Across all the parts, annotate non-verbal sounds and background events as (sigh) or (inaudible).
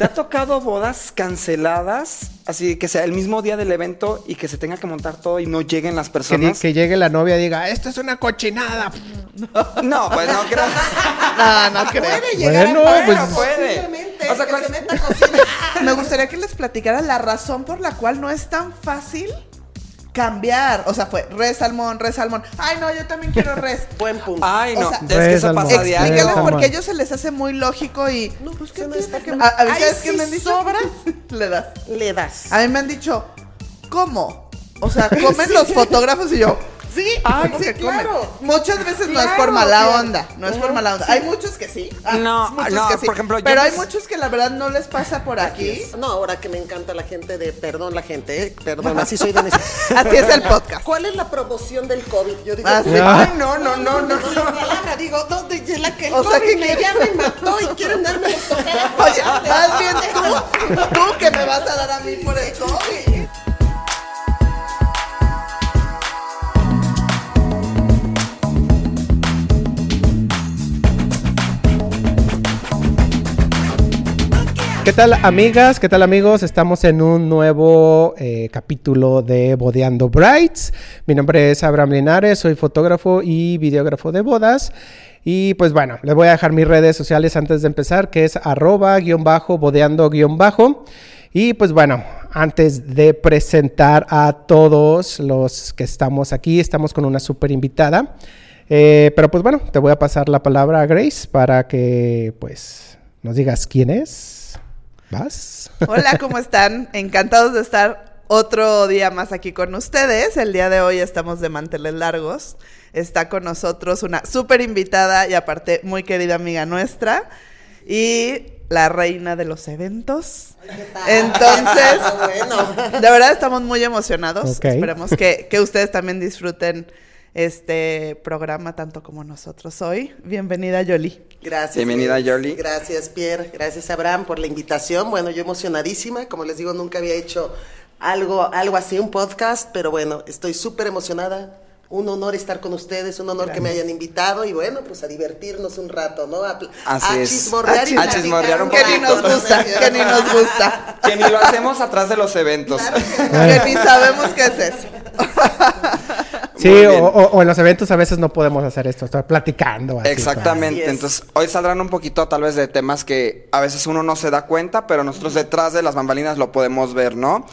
¿Te ha tocado bodas canceladas? Así que sea el mismo día del evento y que se tenga que montar todo y no lleguen las personas. que llegue la novia y diga, esto es una cochinada. No, pues no creo. (laughs) No, no creo. Puede llegar Bueno, a pues- puede. O sea, que ¿cuál- se meta a cocina. (laughs) Me gustaría que les platicara la razón por la cual no es tan fácil cambiar. O sea, fue res salmón, res salmón. Ay, no, yo también quiero (laughs) res. Buen punto. Ay, O no. sea, es que eso Salmón. pasa Salmón. porque a ellos se les hace muy lógico y. No, pues ¿qué que no está que- mal. A, ¿sabes si qué me han dicho? sobra. (laughs) Le das. Le das. A mí me han dicho, ¿cómo? O sea, (laughs) comen los fotógrafos y yo. Sí, Ay, ¿cómo sí, que comen? claro. Muchas veces no es por mala claro. onda, no es por mala onda. sí. Hay muchos que sí. ah, No, muchos no, que sí. por ejemplo, yo Pero hay pens- muchos que la verdad no les pasa por aquí. No, ahora que me encanta la gente de perdón, la gente, ¿eh? perdón, así soy de. (laughs) Así es el podcast. ¿Cuál es la promoción del COVID? Yo digo, Ah, sí. Ay, no, no, no, no. (laughs) no, palabra, digo, ¿dónde es la que el O sea, COVID que- me ya me mató y quieren darme los? (laughs) Oye, más bien tú, tú que me vas a dar a mí por el COVID. ¿Qué tal amigas? ¿Qué tal amigos? Estamos en un nuevo eh, capítulo de Bodeando Brights. Mi nombre es Abraham Linares, soy fotógrafo y videógrafo de bodas. Y pues bueno, les voy a dejar mis redes sociales antes de empezar, que es arroba guion bajo, bodeando guion bajo. Y pues bueno, antes de presentar a todos los que estamos aquí, estamos con una súper invitada. Eh, pero pues bueno, te voy a pasar la palabra a Grace para que pues nos digas quién es. ¿Vas? Hola, ¿cómo están? Encantados de estar otro día más aquí con ustedes. El día de hoy estamos de manteles largos. Está con nosotros una súper invitada y aparte muy querida amiga nuestra. Y la reina de los eventos. Entonces, (laughs) bueno. de verdad estamos muy emocionados. Ok. Esperemos que, que ustedes también disfruten este programa tanto como nosotros hoy. Bienvenida, Yoli. Gracias. Bienvenida, eh, Yoli. Gracias, Pierre. Gracias, Abraham, por la invitación. Bueno, yo emocionadísima. Como les digo, nunca había hecho algo, algo así, un podcast, pero bueno, estoy súper emocionada. Un honor estar con ustedes, un honor que me hayan invitado y bueno, pues a divertirnos un rato, ¿no? A, Así a es. chismorrear y A chismorrear un Que ni nos poquito. gusta, que ni nos gusta. Que ni lo hacemos atrás de los eventos. Que ni sabemos qué es eso. (laughs) Sí, o, bien. o- o en los eventos a veces no podemos hacer esto, estar platicando. así, Exactamente. Así. Entonces, hoy saldrán un poquito tal vez de temas que a veces uno no se da cuenta, pero nosotros detrás de las bambalinas lo podemos ver, ¿no?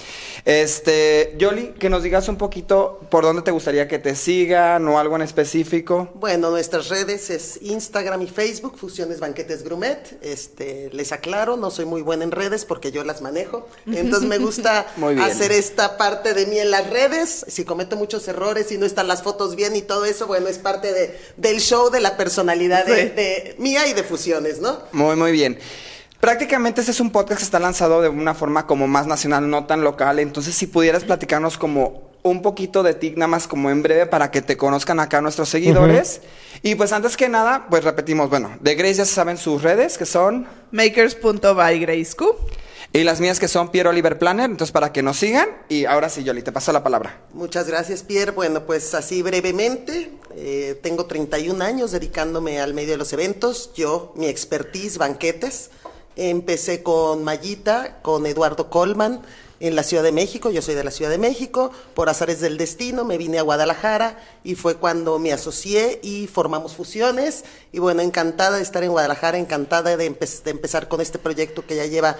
Este, Yoli, que nos digas un poquito por dónde te gustaría que te sigan o algo en específico. Bueno, nuestras redes es Instagram y Facebook, Fusiones Banquetes Grumet. Este, les aclaro, no soy muy buena en redes porque yo las manejo. Entonces me gusta (laughs) hacer esta parte de mí en las redes. Si cometo muchos errores y no están las fotos bien y todo eso, bueno, es parte de, del show de la personalidad de, Sí. de mía y de Fusiones, ¿no? Muy, muy bien. Prácticamente este es un podcast que está lanzado de una forma como más nacional, no tan local. Entonces, si pudieras platicarnos como un poquito de ti, nada más como en breve, para que te conozcan acá nuestros seguidores. Y pues antes que nada, pues repetimos, bueno, de Grace ya se saben sus redes, que son... Makers.by Grace Q. Y las mías que son Piero Oliver Planner, entonces para que nos sigan. Y ahora sí, Yoli, te paso la palabra. Muchas gracias, Pierre. Bueno, pues así brevemente, eh, tengo 31 años dedicándome al medio de los eventos. Yo, mi expertise, banquetes. Empecé con Mayita, con Eduardo Colman en la Ciudad de México. Yo soy de la Ciudad de México. Por azares del destino me vine a Guadalajara y fue cuando me asocié y formamos fusiones. Y bueno, encantada de estar en Guadalajara, encantada de, empe- de empezar con este proyecto que ya lleva...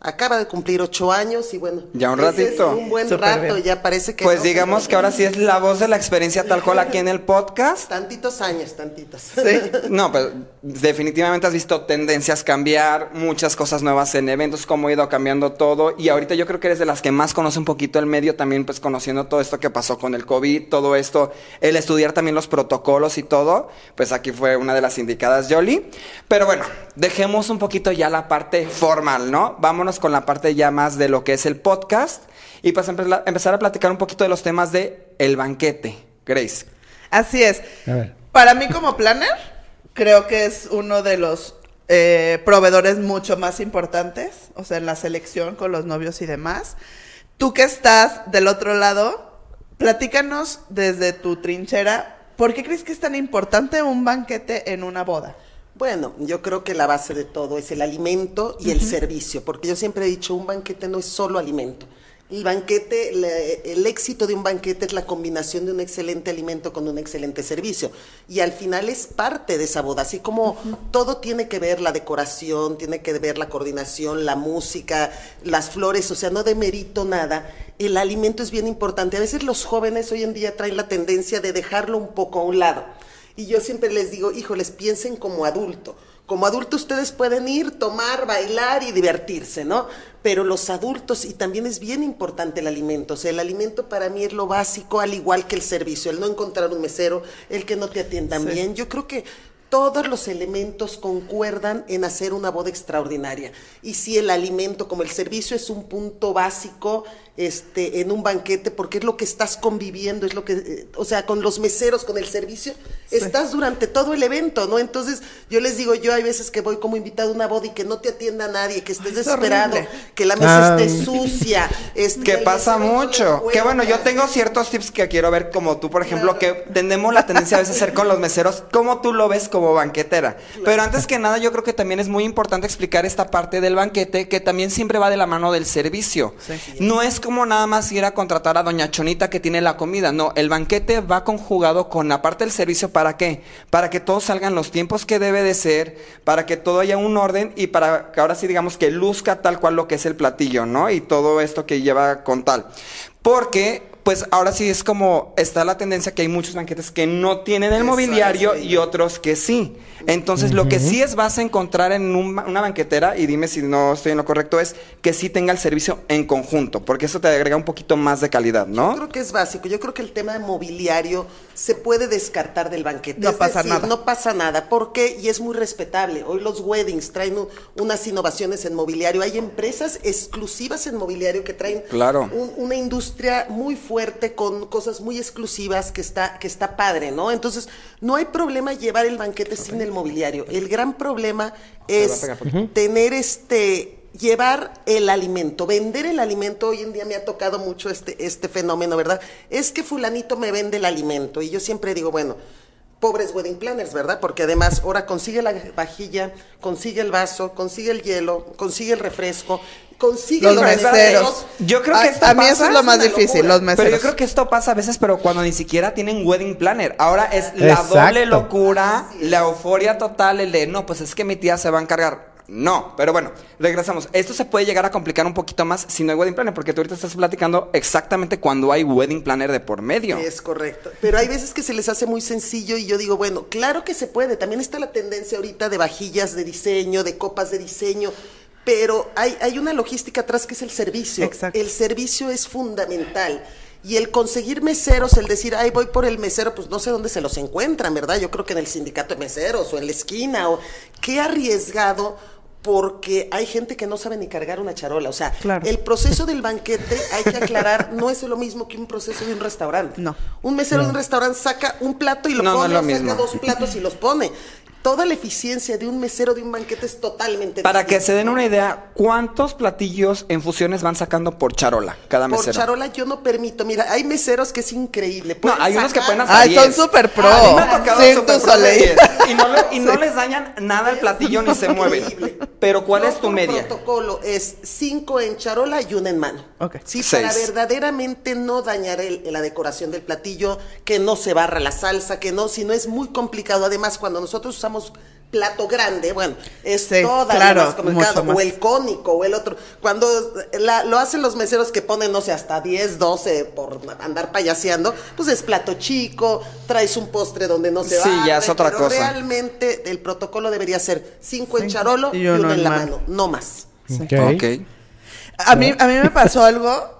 Acaba de cumplir ocho años y bueno, Ya un es ratito. un buen rato, bien. ya parece que Pues no, digamos pero- que ahora sí es la voz de la experiencia tal cual aquí en el podcast. Tantitos años, tantitos. Sí. (laughs) No, pero definitivamente has visto tendencias cambiar, muchas cosas nuevas en eventos, cómo ha ido cambiando todo. Y ahorita yo creo que eres de las que más conoce un poquito el medio, también pues conociendo todo esto que pasó con el COVID, todo esto, el estudiar también los protocolos y todo. Pues aquí fue una de las indicadas, Yoli. Pero bueno, dejemos un poquito ya la parte formal, ¿no? Vámonos con la parte ya más de lo que es el podcast. Y pues empe- empezar a platicar un poquito de los temas de el banquete. Grace. Así es. A ver. Para mí como planner, creo que es uno de los eh, proveedores mucho más importantes, o sea, en la selección con los novios y demás. Tú que estás del otro lado, platícanos desde tu trinchera, ¿por qué crees que es tan importante un banquete en una boda? Bueno, yo creo que la base de todo es el alimento y el servicio, porque yo siempre he dicho, un banquete no es solo alimento. El banquete, la- el éxito de un banquete es la combinación de un excelente alimento con un excelente servicio. Y al final es parte de esa boda. Así como todo tiene que ver, la decoración, tiene que ver la coordinación, la música, las flores, o sea, no demerito nada. El alimento es bien importante. A veces los jóvenes hoy en día traen la tendencia de dejarlo un poco a un lado. Y yo siempre les digo, híjoles, piensen como adulto. Como adulto ustedes pueden ir, tomar, bailar y divertirse, ¿no? Pero los adultos, y también es bien importante el alimento, o sea, el alimento para mí es lo básico, al igual que el servicio, el no encontrar un mesero, el que no te atiendan bien. Yo creo que todos los elementos concuerdan en hacer una boda extraordinaria. Y si el alimento, como el servicio, es un punto básico este, en un banquete, porque es lo que estás conviviendo, es lo que, eh, o sea, con los meseros, con el servicio, estás durante todo el evento, ¿no? Entonces, yo les digo, yo hay veces que voy como invitado a una boda y que no te atienda nadie, que estés Ay, desesperado, horrible. que la mesa esté sucia. este, Que pasa mucho. Que bueno, yo tengo ciertos tips que quiero ver como tú, por ejemplo, que tenemos la tendencia a veces a hacer con los meseros, como tú lo ves como banquetera. Pero antes que nada, yo creo que también es muy importante explicar esta parte del banquete que también siempre va de la mano del servicio. No es como nada más ir a contratar a Doña Chonita que tiene la comida. No, el banquete va conjugado con la parte del servicio. ¿Para qué? Para que todos salgan los tiempos que debe de ser, para que todo haya un orden y para que ahora sí digamos que luzca tal cual lo que es el platillo, ¿no? Y todo esto que lleva con tal. Porque, pues ahora sí es como está la tendencia que hay muchos banquetes que no tienen el Eso mobiliario y otros que sí. Entonces, lo que sí es vas a encontrar en un ba- una banquetera, y dime si no estoy en lo correcto, es que sí tenga el servicio en conjunto, porque eso te agrega un poquito más de calidad, Yo ¿no? creo que es básico. Yo creo que el tema de mobiliario se puede descartar del banquete. No Es pasa decir, nada. No pasa nada. ¿Por qué? Y es muy respetable. Hoy los weddings traen unas innovaciones en mobiliario. Hay empresas exclusivas en mobiliario que traen Claro. un- una industria muy fuerte con cosas muy exclusivas que está, que está padre, ¿no? Entonces, no hay problema llevar el banquete sin el mobiliario. El gran problema es tener este llevar el alimento, vender el alimento, hoy en día me ha tocado mucho este, este fenómeno, ¿verdad? Es que fulanito me vende el alimento y yo siempre digo, bueno, pobres wedding planners, ¿verdad? Porque además ahora consigue la vajilla, consigue el vaso, consigue el hielo, consigue el refresco, consigue Los los meseros. Yo creo A- que esto a mí pasa- eso es lo más difícil, locura. los meseros. Pero yo creo que esto pasa a veces, pero cuando ni siquiera tienen wedding planner. Ahora es la Exacto. doble locura, la euforia total, el de, no, pues es que mi tía se va a encargar. No, pero bueno, regresamos. Esto se puede llegar a complicar un poquito más si no hay wedding planner, porque tú ahorita estás platicando exactamente cuando hay wedding planner de por medio. Es correcto. Pero hay veces que se les hace muy sencillo y yo digo, bueno, claro que se puede. También está la tendencia ahorita de vajillas de diseño, de copas de diseño. Pero hay, hay una logística atrás que es el servicio. Exacto. El servicio es fundamental. Y el conseguir meseros, el decir, ay, voy por el mesero, pues no sé dónde se los encuentran, ¿verdad? Yo creo que en el sindicato de meseros o en la esquina. o Qué arriesgado porque hay gente que no sabe ni cargar una charola. O sea, Claro. el proceso del banquete, hay que aclarar, no es lo mismo que un proceso de un restaurante. No. Un mesero de un restaurante saca un plato y lo No, no pone, es lo o saca mismo. dos platos y los pone. Toda la eficiencia de un mesero de un banquete es totalmente Para que se den una idea, ¿cuántos platillos en fusiones van sacando por charola cada Por mesero? charola yo no permito. Mira, hay meseros que es increíble. No, hay unos que pueden hasta Ay, son 10. súper pro. A mí me ha tocado Cirque súper du pro de Soleil. 10. Y no, le- y no les dañan nada el platillo ni se mueven. Pero ¿cuál No, es tu por media? protocolo es cinco en charola y una en mano. Ok. Sí, Seis. para verdaderamente no dañar el- la decoración del platillo, que no se barra la salsa, que no, si no es muy complicado. Además, cuando nosotros usamos plato grande, bueno, es Sí, todavía claro, más complicado. más. O el cónico, o el otro. Cuando la- lo hacen los meseros que ponen, no sé, hasta 10, 12 por andar payaseando, pues es plato chico, traes un postre donde no se Sí, barre, ya es otra pero cosa. realmente el protocolo debería ser cinco en charolo Y y uno en la mano. mano, no más. Ok. Ok. A mí, a mí me pasó algo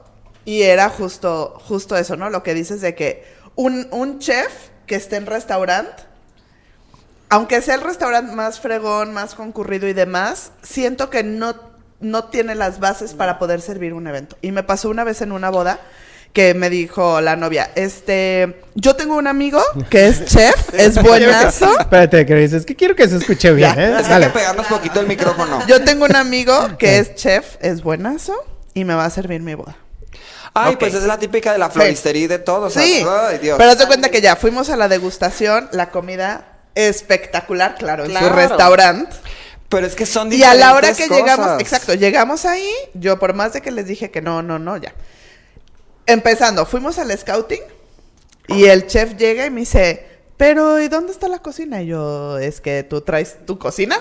y era justo, justo eso, ¿no? Lo que dices de que un, un chef que esté en restaurante, aunque sea el restaurante más fregón, más concurrido y demás, siento que no, no tiene las bases para poder servir un evento. Y me pasó una vez en una boda que me dijo la novia, este, yo tengo un amigo que es (laughs) chef, es buenazo. Espérate, Chris, es que quiero que se escuche bien, Ya. ¿eh? Es que hay Dale. que pegarnos poquito el micrófono. (laughs) Yo tengo un amigo que es chef, es buenazo y me va a servir mi boda. Ay, pues es la típica de la floristería y de todo. o sea, Sí, ay, Dios. pero haz de cuenta que ya fuimos a la degustación, la comida espectacular, claro, en su Claro. restaurante. Pero es que son Y a la hora que diferentes llegamos, exacto, llegamos ahí, yo por más de que les dije que no, no, no, ya. Empezando, fuimos al scouting y el chef llega y me dice, pero ¿y dónde está la cocina? Y yo, es que tú traes tu cocina.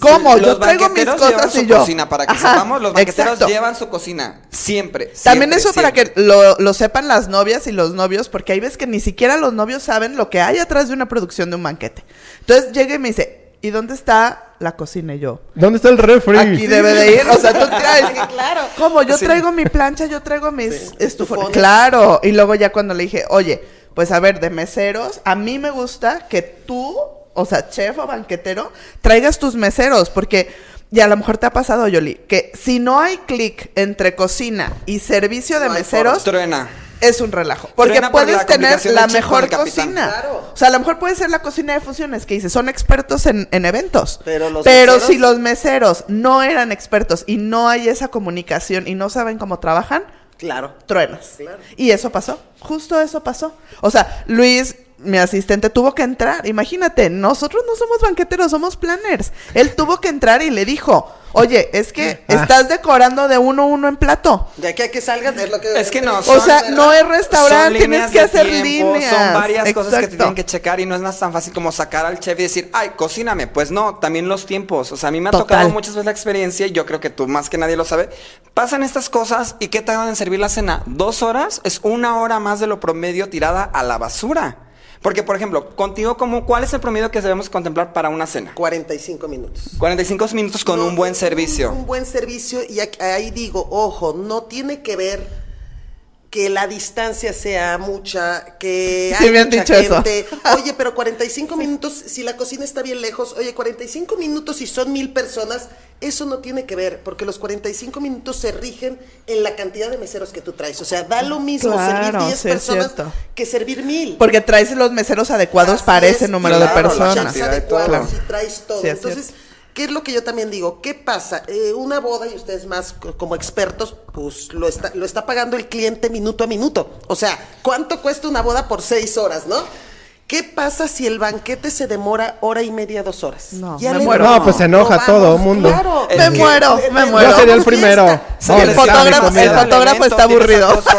¿Cómo? Los yo traigo mis banqueteros llevan cosas su y yo. cocina, para que Ajá, sepamos, los banqueteros exacto. llevan su cocina. Siempre. También siempre, eso para que lo, lo sepan las novias y los novios, porque hay veces que ni siquiera los novios saben lo que hay atrás de una producción de un banquete. Entonces llega y me dice, ¿y dónde está la cocina? Y yo, ¿Dónde está el refri? aquí debe de ir. O sea, tú traes. (laughs) claro. ¿Cómo? Yo Sí. traigo mi plancha, yo traigo mis estufones. estufones. Claro. Y luego ya cuando le dije, oye, pues a ver, de meseros, a mí me gusta que tú, o sea, chef o banquetero, traigas tus meseros, porque. Y a lo mejor te ha pasado, Yoli, que si no hay clic entre cocina y servicio de No meseros, Truena. es un relajo. Porque Truena por puedes la tener la mejor cocina. Claro. O sea, a lo mejor puede ser la cocina de fusiones que dice, son expertos en, en eventos. Pero los Pero meseros- si los meseros no eran expertos y no hay esa comunicación y no saben cómo trabajan, Claro. truenas. Claro. Y eso pasó. Justo eso pasó. O sea, Luis, mi asistente, tuvo que entrar. Imagínate, nosotros no somos banqueteros, somos planners. Él tuvo que entrar y le dijo, oye, es que Ah. estás decorando de uno a uno en plato. De aquí a que salgan es lo que... Es que no, O Son- sea, no es restaurante, tienes que hacer tiempo, líneas. Son varias cosas que te tienen que checar y no es nada tan fácil como sacar al chef y decir, ay, cocíname. Pues no, también los tiempos. O sea, a mí me ha Total. tocado muchas veces la experiencia y yo creo que tú más que nadie lo sabe. Pasan estas cosas y ¿qué tardan en servir la cena? Dos horas es una hora más de lo promedio tirada a la basura. Porque, por ejemplo, contigo, como, ¿cuál es el promedio que debemos contemplar para una cena? 45 minutos. 45 minutos con No, un buen servicio. un buen servicio y ahí digo, ojo, no tiene que ver que la distancia sea mucha, que (laughs) Sí, hay me han mucha dicho eso. gente. (laughs) Oye, pero 45 minutos, si la cocina está bien lejos, oye, 45 minutos si son mil personas, eso no tiene que ver, porque los 45 minutos se rigen en la cantidad de meseros que tú traes. O sea, da lo mismo Claro, servir 10 sí es personas cierto. que servir mil. Porque traes los meseros adecuados Así para es, ese número claro, de personas. Claro. y traes todo. Sí, es Entonces, cierto. ¿Qué es lo que yo también digo? ¿Qué pasa? Eh, una boda, y ustedes más co- como expertos, pues lo está, lo está pagando el cliente minuto a minuto. O sea, ¿cuánto cuesta una boda por seis horas, no? ¿Qué pasa si el banquete se demora hora y media, dos horas? No, Ya me le- muero. No, pues se enoja todo mundo. Claro. Es Me que- muero, me muero. Yo sería el primero. fiesta. Sí, No, el fotógrafo- el fotógrafo está aburrido. (laughs)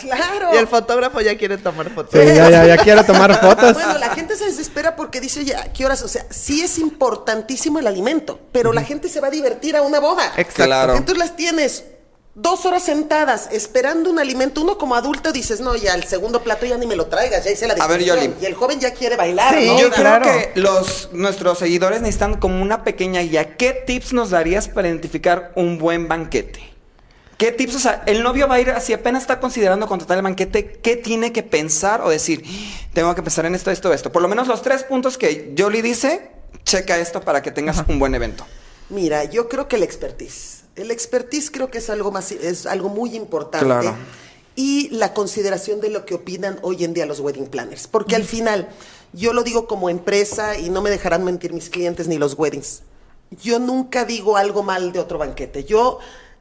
Claro. Y el fotógrafo ya quiere tomar fotos. Sí, ya, ya, ya quiero tomar fotos. Bueno, la gente se desespera porque dice, oye, ¿a qué horas? O sea, sí es importantísimo el alimento, pero la gente se va a divertir a una boda. Exacto. Claro. Entonces las tienes dos horas sentadas esperando un alimento. Uno como adulto dices, no, ya el segundo plato ya ni me lo traigas, ya hice la A ver, digestión". Yoli. Y el joven ya quiere bailar, Sí, ¿no? Yo claro. creo que los nuestros seguidores necesitan como una pequeña guía. ¿Qué tips nos darías para identificar un buen banquete? ¿Qué tips? O sea, el novio va a ir así, apenas está considerando contratar el banquete, ¿qué tiene que pensar o decir? Tengo que pensar en esto, esto, esto. Por lo menos los tres puntos que Jolie dice, checa esto para que tengas un buen evento. Mira, yo creo que el expertise. El expertise creo que es algo más, es algo muy importante. Claro. Y la consideración de lo que opinan hoy en día los wedding planners. Porque al final, yo lo digo como empresa y no me dejarán mentir mis clientes ni los weddings. Yo nunca digo algo mal de otro banquete. Yo,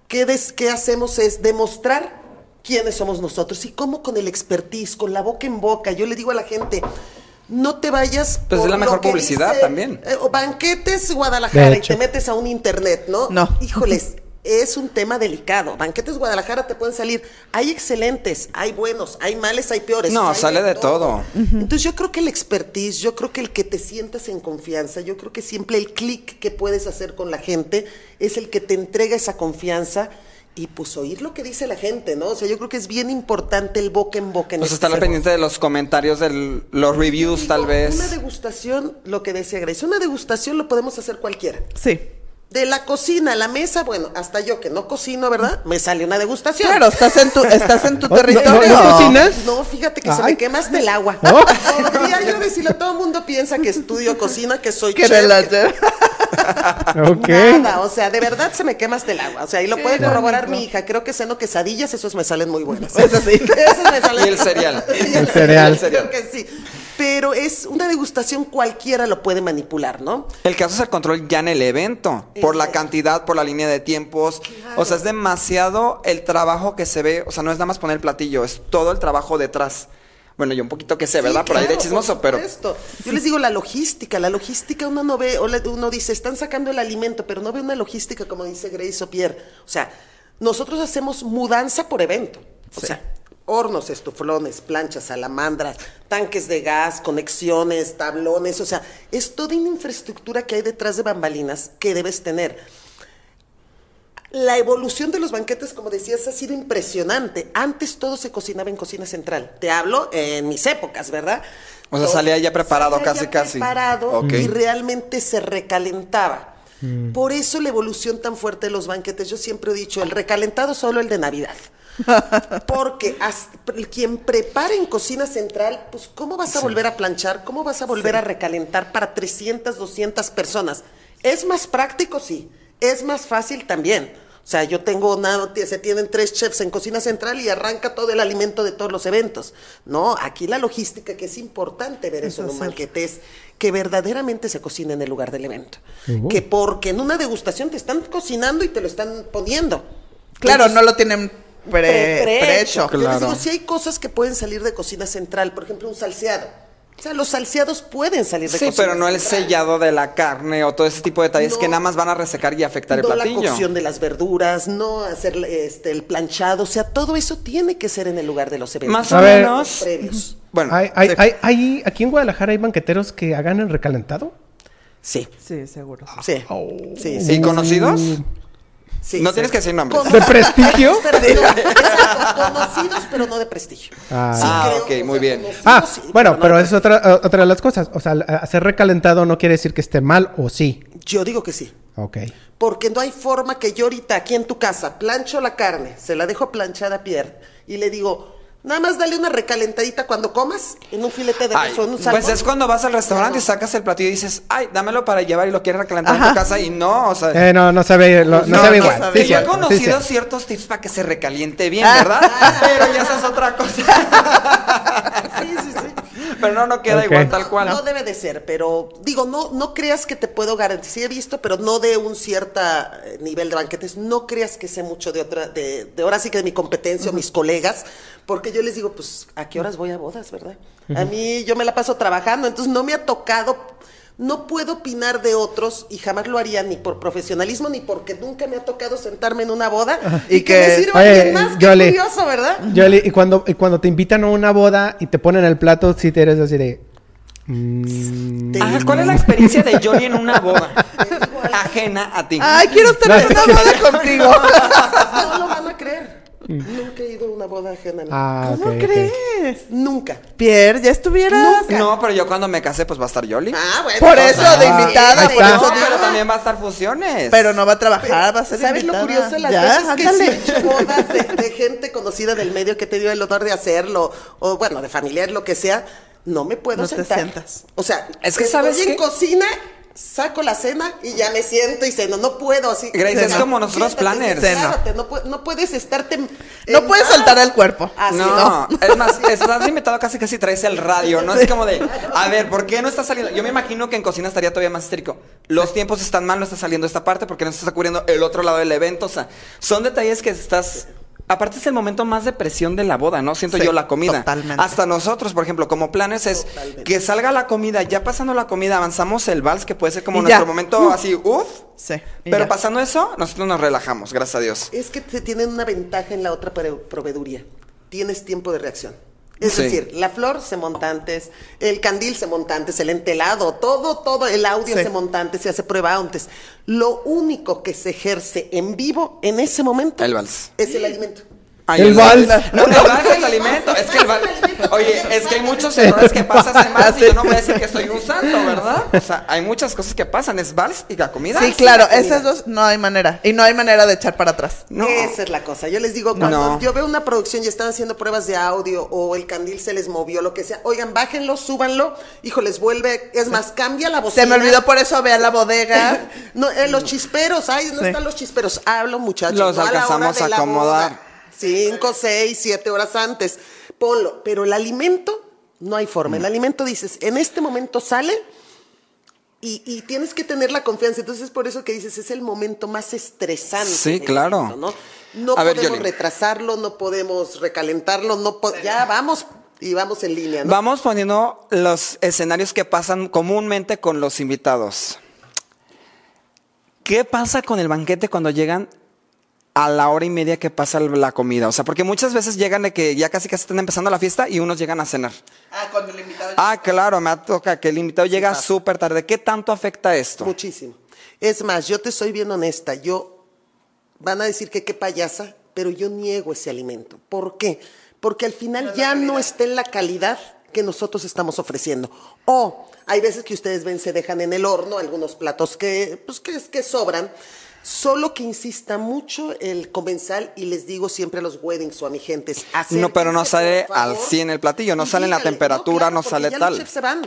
¿qué, des- qué hacemos es demostrar quiénes somos nosotros y cómo con el expertise, con la boca en boca. Yo le digo a la gente, no te vayas. Pues es la mejor publicidad también. eh, o banquetes Guadalajara y te metes a un internet, ¿no? No. Híjoles, (laughs) es un tema delicado. Banquetes Guadalajara te pueden salir. Hay excelentes, hay buenos, hay males, hay peores. No, hay sale de todo. Entonces yo creo que el expertise, yo creo que el que te sientas en confianza, yo creo que siempre el clic que puedes hacer con la gente es el que te entrega esa confianza. Y pues oír lo que dice la gente, ¿no? O sea, yo creo que es bien importante el boca en boca en Pues este estar pendiente de los comentarios, de los reviews tal Una vez. degustación, lo que decía Grace, una degustación lo podemos hacer cualquiera. Sí. De la cocina a la mesa, bueno, hasta yo que no cocino, ¿verdad? Me sale una degustación. Claro, estás en tu, estás en tu (laughs) ¿No- territorio. no- no cocinas? No, fíjate que se me quema hasta el agua. (laughs) Oh. Podría yo decirlo, todo el mundo piensa que estudio cocina, que soy Que chef, que- chef. (laughs) Ok. Nada, o sea, de verdad se me quema hasta el agua. O sea, y lo puede corroborar mi hija. Creo que ceno quesadillas, esos me salen muy buenos. Eso sí. Esos me salen- Y el cereal. Y El cereal. Creo que sí. Pero es una degustación cualquiera lo puede manipular, ¿no? El caso es el control ya en el evento, por la cantidad, por la línea de tiempos. O sea, es demasiado el trabajo que se ve, o sea, no es nada más poner el platillo, es todo el trabajo detrás. Bueno, yo un poquito que sé, ¿verdad? Sí, por ahí de chismoso, pero... Yo les digo la logística, la logística uno no ve, uno dice, están sacando el alimento, pero no ve una logística como dice Grace o Pierre. O sea, nosotros hacemos mudanza por evento. O sea, hornos, estuflones, planchas, salamandras, tanques de gas, conexiones, tablones, o sea, es toda una infraestructura que hay detrás de bambalinas que debes tener. La evolución de los banquetes, como decías, ha sido impresionante. Antes todo se cocinaba en cocina central. Te hablo en mis épocas, ¿verdad? O sea, salía ya preparado, salía casi, ya casi. preparado y realmente se recalentaba. Por eso la evolución tan fuerte de los banquetes. Yo siempre he dicho, el recalentado solo el de Navidad. (laughs) Porque hasta quien prepara en cocina central, pues ¿cómo vas a volver a planchar? ¿Cómo vas a volver a recalentar para 300, 200 personas? ¿Es más práctico? Sí. ¿Es más fácil? También. O sea, yo tengo una, se tienen tres chefs en cocina central y arranca todo el alimento de todos los eventos. No, aquí la logística, que es importante ver eso en un es que verdaderamente se cocina en el lugar del evento. Uh. Que porque en una degustación te están cocinando y te lo están poniendo. Claro, Entonces, no lo tienen pre- pre- prehecho. Yo les Claro. digo, si hay cosas que pueden salir de cocina central, por ejemplo, un salseado. O sea, los salseados pueden salir de Sí, cocina pero no el central. sellado de la carne o todo ese tipo de detalles No. que nada más van a resecar y afectar no el la platillo. cocción de las verduras, no hacer este, el planchado, o sea, todo eso tiene que ser en el lugar de los eventos. Más o menos. previos. Bueno, ¿Hay, hay, sí. hay- hay- aquí en Guadalajara hay banqueteros que hagan el recalentado. Sí, Sí, seguro. sí, Oh. sí, sí. ¿Y conocidos? Sí, no sí. tienes que decir nombres. ¿De (laughs) prestigio? Pero no, exacto, conocidos, pero no de prestigio. Ah. Sí, Ah, creo, ok, o sea, muy bien. Ah, sí, bueno, no pero de es otra, eh, otra de las cosas. O sea, hacer recalentado no quiere decir que esté mal o sí. Yo digo que sí. Ok. Porque no hay forma que yo ahorita aquí en tu casa plancho la carne, se la dejo planchada a Pierre y le digo, nada más dale una recalentadita cuando comas en un filete de queso, en un pues salmón. es cuando vas al restaurante y No. sacas el platillo y dices, ay, dámelo para llevar y lo quieres recalentar en tu casa y no, o sea... Eh, no, no sabe, lo- no, no, sabe no igual. sabe que Sí, yo he sí, conocido cierto. ciertos tips para que se recaliente bien, Ah. ¿verdad? (laughs) Pero ya esa es otra cosa. Sí, sí, sí. Pero no, no queda igual tal cual. No debe de ser, pero digo, no, no creas que te puedo garantizar. Sí he visto, pero no de un cierto nivel de banquetes. No creas que sé mucho de otra, de, de ahora sí que de mi competencia o mis colegas, porque yo les digo, pues, ¿a qué horas voy a bodas, verdad? A mí yo me la paso trabajando, entonces no me ha tocado. No puedo opinar de otros y jamás lo haría ni por profesionalismo ni porque nunca me ha tocado sentarme en una boda y, Y que, que- me sirva Oye, alguien más. Qué Yoli. curioso, ¿verdad? Yoli, y cuando, y cuando te invitan a una boda y te ponen el plato, si te eres así de. mm, Ajá, ¿cuál es la experiencia de Johnny en una boda? (laughs) Ajena a ti. Ay, quiero estar en una boda (laughs) contigo. No lo van a creer. Nunca he ido a una boda ajena. a mí. ah, ¿Cómo crees? Nunca. Pierre, ya estuvieras. No, pero yo cuando me case, pues va a estar Yoli. Ah, bueno. Por eso, de invitada, por. No, eso pero también va a estar fusiones. Pero no va a trabajar, va a ser ¿Sabes lo curioso? Las Ya, veces que sí ándale. he hecho bodas de, de gente conocida del medio que he tenido el honor de hacerlo, o bueno, de familiar, lo que sea, no me puedo No te sentar. sientas. O sea, Es que, ¿sabes en cocina, saco la cena y ya me siento y ceno. No puedo así. Grace, es como nosotros planners. no, no puedes estarte. No puedes soltar el cuerpo. Así no, es más, estás invitado casi casi traes el radio, ¿no? Es como de, a ver, ¿por qué no está saliendo? Yo me imagino que en cocina estaría todavía más histérico. Los tiempos están mal, no está saliendo esta parte porque no se está cubriendo el otro lado del evento. O sea, son detalles que estás. Aparte es el momento más de presión de la boda, ¿no? Siento Sí, yo la comida. totalmente. Hasta nosotros, por ejemplo, como planes es Totalmente. que salga la comida, ya pasando la comida, avanzamos el vals, que puede ser como Y nuestro ya. momento así, uff. Sí. Pero ya. pasando eso, nosotros nos relajamos, gracias a Dios. Es que te tienen una ventaja en la otra prove- proveeduría. Tienes tiempo de reacción. Es Sí. decir, la flor se monta antes, el candil se monta antes, el entelado, todo, todo, el audio Sí. se monta antes, se hace prueba antes. Lo único que se ejerce en vivo en ese momento El vals. es el alimento. Ay, El vals. No, vals es el alimento. Es que el vals. Oye, es que hay muchos errores que pasan en vals y yo no voy a decir que soy un santo, ¿verdad? O sea, hay muchas cosas que pasan. Es vals y la comida. Sí, claro, esas dos no hay manera. Y no hay manera de echar para atrás. No. Esa es la cosa. Yo les digo, cuando No. yo veo una producción y están haciendo pruebas de audio o el candil se les movió, lo que sea, oigan, bájenlo, súbanlo, hijo, les vuelve, es más, cambia la bocina. Se me olvidó por eso, ve a la bodega. (laughs) No, eh, los chisperos, ay, no Sí. están los chisperos. Hablo, muchachos. Los no a la hora alcanzamos de a la acomodar. boda. Cinco, seis, siete horas antes. Ponlo. Pero el alimento, no hay forma. El alimento dices, en este momento sale y, y tienes que tener la confianza. Entonces es por eso que dices, es el momento más estresante. Sí, claro. ¿no no ver, podemos retrasarlo, no podemos recalentarlo, no po- ya vamos Y vamos en línea, ¿no? Vamos poniendo los escenarios que pasan comúnmente con los invitados. ¿Qué pasa con el banquete cuando llegan a la hora y media que pasa la comida? O sea, porque muchas veces llegan de que ya casi casi están empezando la fiesta y unos llegan a cenar. Ah, cuando el invitado Ah, claro, me toca que el invitado llega súper tarde. ¿Qué tanto afecta esto? Muchísimo. Es más, yo te soy bien honesta. Yo van a decir que qué payasa, pero yo niego ese alimento. ¿Por qué? Porque al final ya no está en la calidad que nosotros estamos ofreciendo. O hay veces que ustedes ven se dejan en el horno algunos platos que pues que, que sobran. Solo que insista mucho el comensal y les digo siempre a los weddings o a mi gente, No, pero no sale al favor, 100 el platillo, no sale en la temperatura, claro, no sale ya tal. Los chefs se van.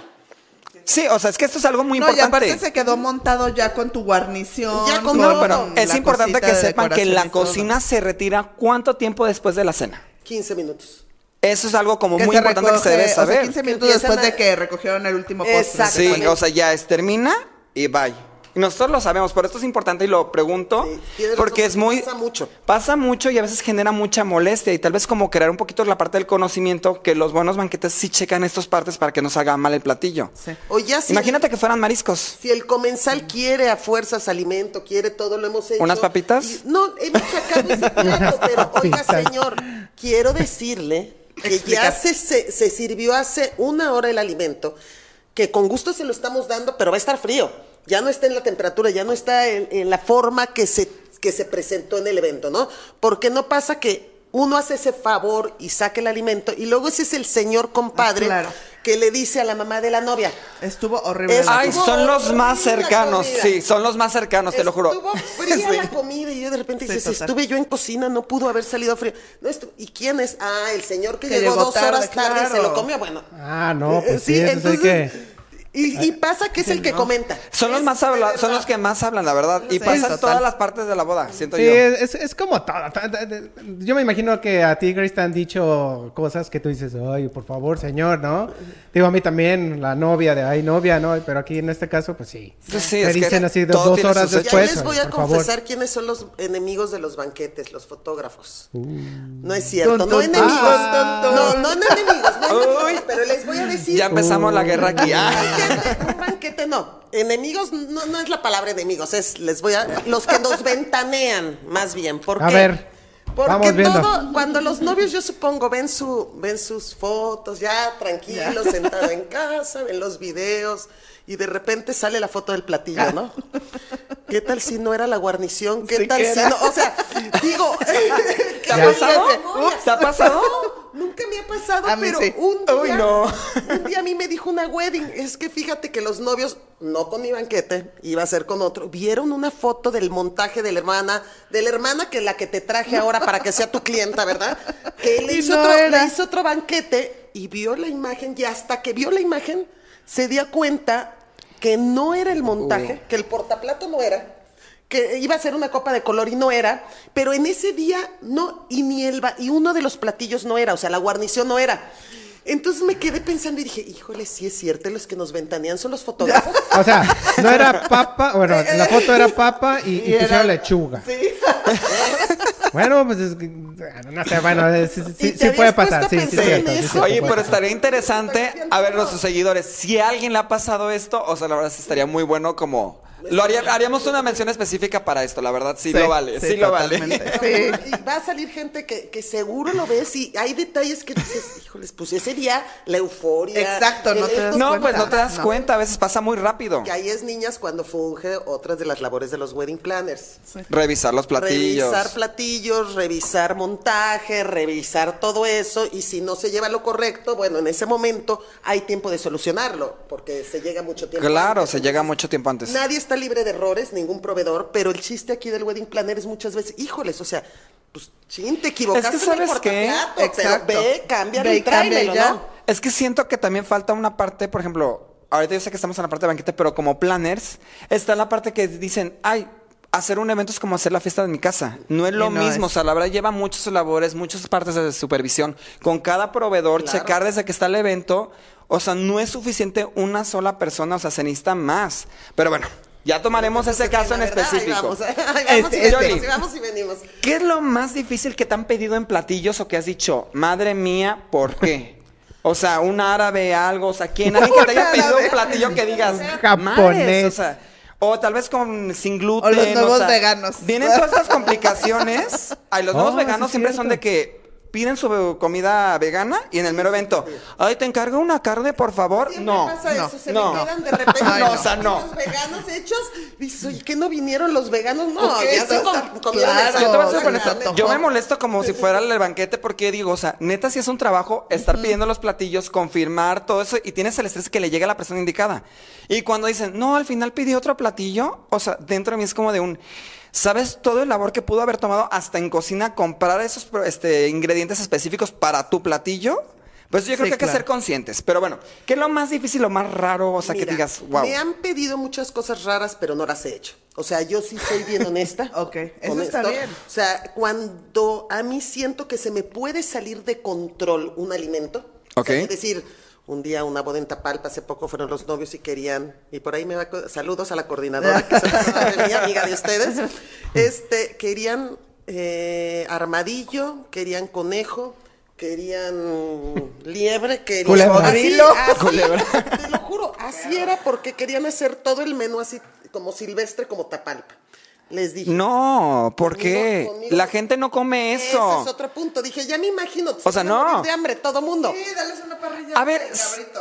Sí, o sea, es que esto es algo muy no, y importante. aparte se quedó montado ya con tu guarnición. Ya con- No, No, pero es la importante que de sepan que la cocina se retira cuánto tiempo después de la cena. 15 minutos. Eso es algo como Que muy importante que se debe o sea, saber. 15 minutos después de que recogieron el último postre. Exacto. Sí, o sea, ya es termina y bye. Y nosotros lo sabemos, por esto es importante y lo pregunto, Sí, porque razón, es muy... pasa mucho. Pasa mucho y a veces genera mucha molestia y tal vez como crear un poquito la parte del conocimiento que los buenos banquetes sí checan estas partes para que no salga mal el platillo. Sí. O ya si Imagínate que fueran mariscos. Si el comensal quiere a fuerzas alimento, quiere todo, lo hemos hecho. ¿Unas papitas? Y- no, hemos sacado ese plato, pero oiga, señor, quiero decirle que ya se, se, se sirvió hace una hora el alimento, que con gusto se lo estamos dando, pero va a estar frío. Ya no está en la temperatura, ya no está en, en la forma que se, que se presentó en el evento, ¿no? Porque no pasa que uno hace ese favor y saque el alimento, y luego ese es el señor compadre Ah, claro. que le dice a la mamá de la novia. Estuvo horrible. Ay, son los más cercanos, sí, son los más cercanos, te lo juro. Estuvo fría (laughs) Sí. la comida y yo de repente Sí, dices, total. estuve yo en cocina, no pudo haber salido frío. No, ¿Y quién es? Ah, el señor que, Que llegó, llegó dos tarde, horas tarde y se lo comió. Bueno. Ah, no, pues Eh, sí, eso hay que... Y, y pasa que es el que comenta. Son los más habla- verdad. son los que más hablan, la verdad. Y Sí, pasan todas las partes de la boda, siento Sí, yo. es, es como todo. Yo me imagino que a ti, Grace, te han dicho cosas que tú dices, ay, por favor, señor, ¿no? Digo, a mí también, la novia de, ay, novia, ¿no? Pero aquí en este caso, pues sí. Pues sí, Me es que dicen así dos horas después. ya les voy a favor. confesar quiénes son los enemigos de los banquetes, los fotógrafos. No es cierto, no enemigos. ah. No, no, no enemigos, no enemigos, pero les voy a decir. Ya empezamos la guerra aquí. Ah. banquete, un banquete no. Enemigos no, no es la palabra enemigos, es les voy a los que nos ventanean más bien. ¿Por A qué? ver, Porque vamos viendo. todo, cuando los novios, yo supongo, ven su, ven sus fotos, ya tranquilos, sentados en casa, ven los videos, y de repente sale la foto del platillo, ¿no? (laughs) ¿Qué tal si no era la guarnición? ¿Qué Sí tal si no? O sea, digo, (laughs) (laughs) ¿Te ha pasado? ¿Te ha pasado? Nunca me ha pasado, A pero sí. un día, Uy, no. un día a mí me dijo una wedding, es que fíjate que los novios, no con mi banquete, iba a ser con otro, vieron una foto del montaje de la hermana, de la hermana que la que te traje ahora para que sea tu clienta, ¿verdad? Que le hizo, no otro, le hizo otro banquete y vio la imagen y hasta que vio la imagen se dio cuenta que no era el montaje, que el portaplato no era que iba a ser una copa de color y no era, pero en ese día no, y ni el y uno de los platillos no era, o sea, la guarnición no era. Entonces me quedé pensando y dije, híjole, sí es cierto, los que nos ventanean son los fotógrafos. (laughs) O sea, no era papa, bueno, en la foto era papa y, y (laughs) Y era- pusieron lechuga. Sí. (laughs) Bueno, pues es que, no sé, bueno, eh, sí, sí- ¿Y sí te habías puede pasar, sí, a sí, es cierto, sí, Oye, pero estaría interesante a ver nuestros seguidores. Si a alguien le ha pasado esto, o sea, la verdad estaría muy bueno como... Lo haría- haríamos una mención específica para esto, la verdad sí, Sí, lo vale, sí, sí, lo vale. (laughs) Y va a salir gente que, que seguro lo ves y hay detalles que dices, híjoles, pues ese día la euforia. Exacto, no el te das No, cuenta. pues no te das No. cuenta, a veces pasa muy rápido. Que ahí es niñas cuando funge otras de las labores de los wedding planners. Revisar los platillos. Revisar platillos, revisar montaje, revisar todo eso y si no se lleva lo correcto, bueno, en ese momento hay tiempo de solucionarlo porque se llega mucho tiempo. Claro, antes. se llega mucho tiempo antes. Nadie está libre de errores, ningún proveedor, pero el chiste aquí del wedding planner es muchas veces, híjoles, o sea, pues chin, te equivocaste Es que, en ¿sabes qué? pero Exacto. ve, cámbialo Ve y cambia tráemelo, ya. ¿no? Es que siento que también falta una parte, por ejemplo, ahorita yo sé que estamos en la parte de banquete, pero como planners, está la parte que dicen, ay, hacer un evento es como hacer la fiesta de mi casa. No es lo no mismo, es. o sea, la verdad lleva muchas labores, muchas partes de supervisión. Con cada proveedor, Claro. checar desde que está el evento, o sea, no es suficiente una sola persona, o sea, se necesita más. Pero bueno, ya tomaremos ese caso en ahí específico. vamos, (laughs) ahí vamos Este, y este. venimos, y vamos y venimos. ¿Qué es lo más difícil que te han pedido en platillos o que has dicho, madre mía, ¿por qué? O sea, un árabe, algo, o sea, ¿quién? (laughs) Alguien que te haya Un pedido un platillo que digas, Japonés. "Madres", o sea, o tal vez con sin gluten. O los nuevos sea, veganos. Vienen todas estas (laughs) complicaciones. Ay, los nuevos Oh, sí veganos siempre son de que piden su comida vegana y en el mero evento, ay, te encargo una carne, por favor. Siempre no. pasa no, eso, se no. me quedan de repente Ay, no, no. o sea, no. Los veganos hechos, dices, oye, ¿qué no vinieron los veganos? No, Ok, ya se claro. el Yo te voy a ser santo, honesto, la carne. Yo me molesto como si fuera el banquete porque digo, o sea, neta sí es un trabajo estar pidiendo los platillos, confirmar todo eso y tienes el estrés que le llegue a la persona indicada. Y cuando dicen, no, al final pidió otro platillo, o sea, dentro de mí es como de un, ¿sabes todo el labor que pudo haber tomado hasta en cocina comprar esos este, ingredientes específicos para tu platillo? Pues yo creo Sí, que hay que ser conscientes. Pero bueno, ¿qué es lo más difícil, lo más raro? O sea, que digas, wow. Me han pedido muchas cosas raras, pero no las he hecho. O sea, yo sí soy bien honesta. (laughs) Ok, eso está bien. O sea, cuando a mí siento que se me puede salir de control un alimento. o sea, Ok. es decir, un día una boda en Tapalpa, hace poco fueron los novios y querían, y por ahí me va, saludos a la coordinadora, que es mi amiga de ustedes, este, querían eh, armadillo, querían conejo, querían liebre, querían... Cocodrilo. te lo juro, así era porque querían hacer todo el menú así como silvestre, como Tapalpa. Les dije. No, ¿por qué? conmigo- La gente no come Ese eso. es otro punto. Dije, ya me imagino. O sea, no. De hambre, todo mundo. Sí, dales una parrilla. A ver, cabrito.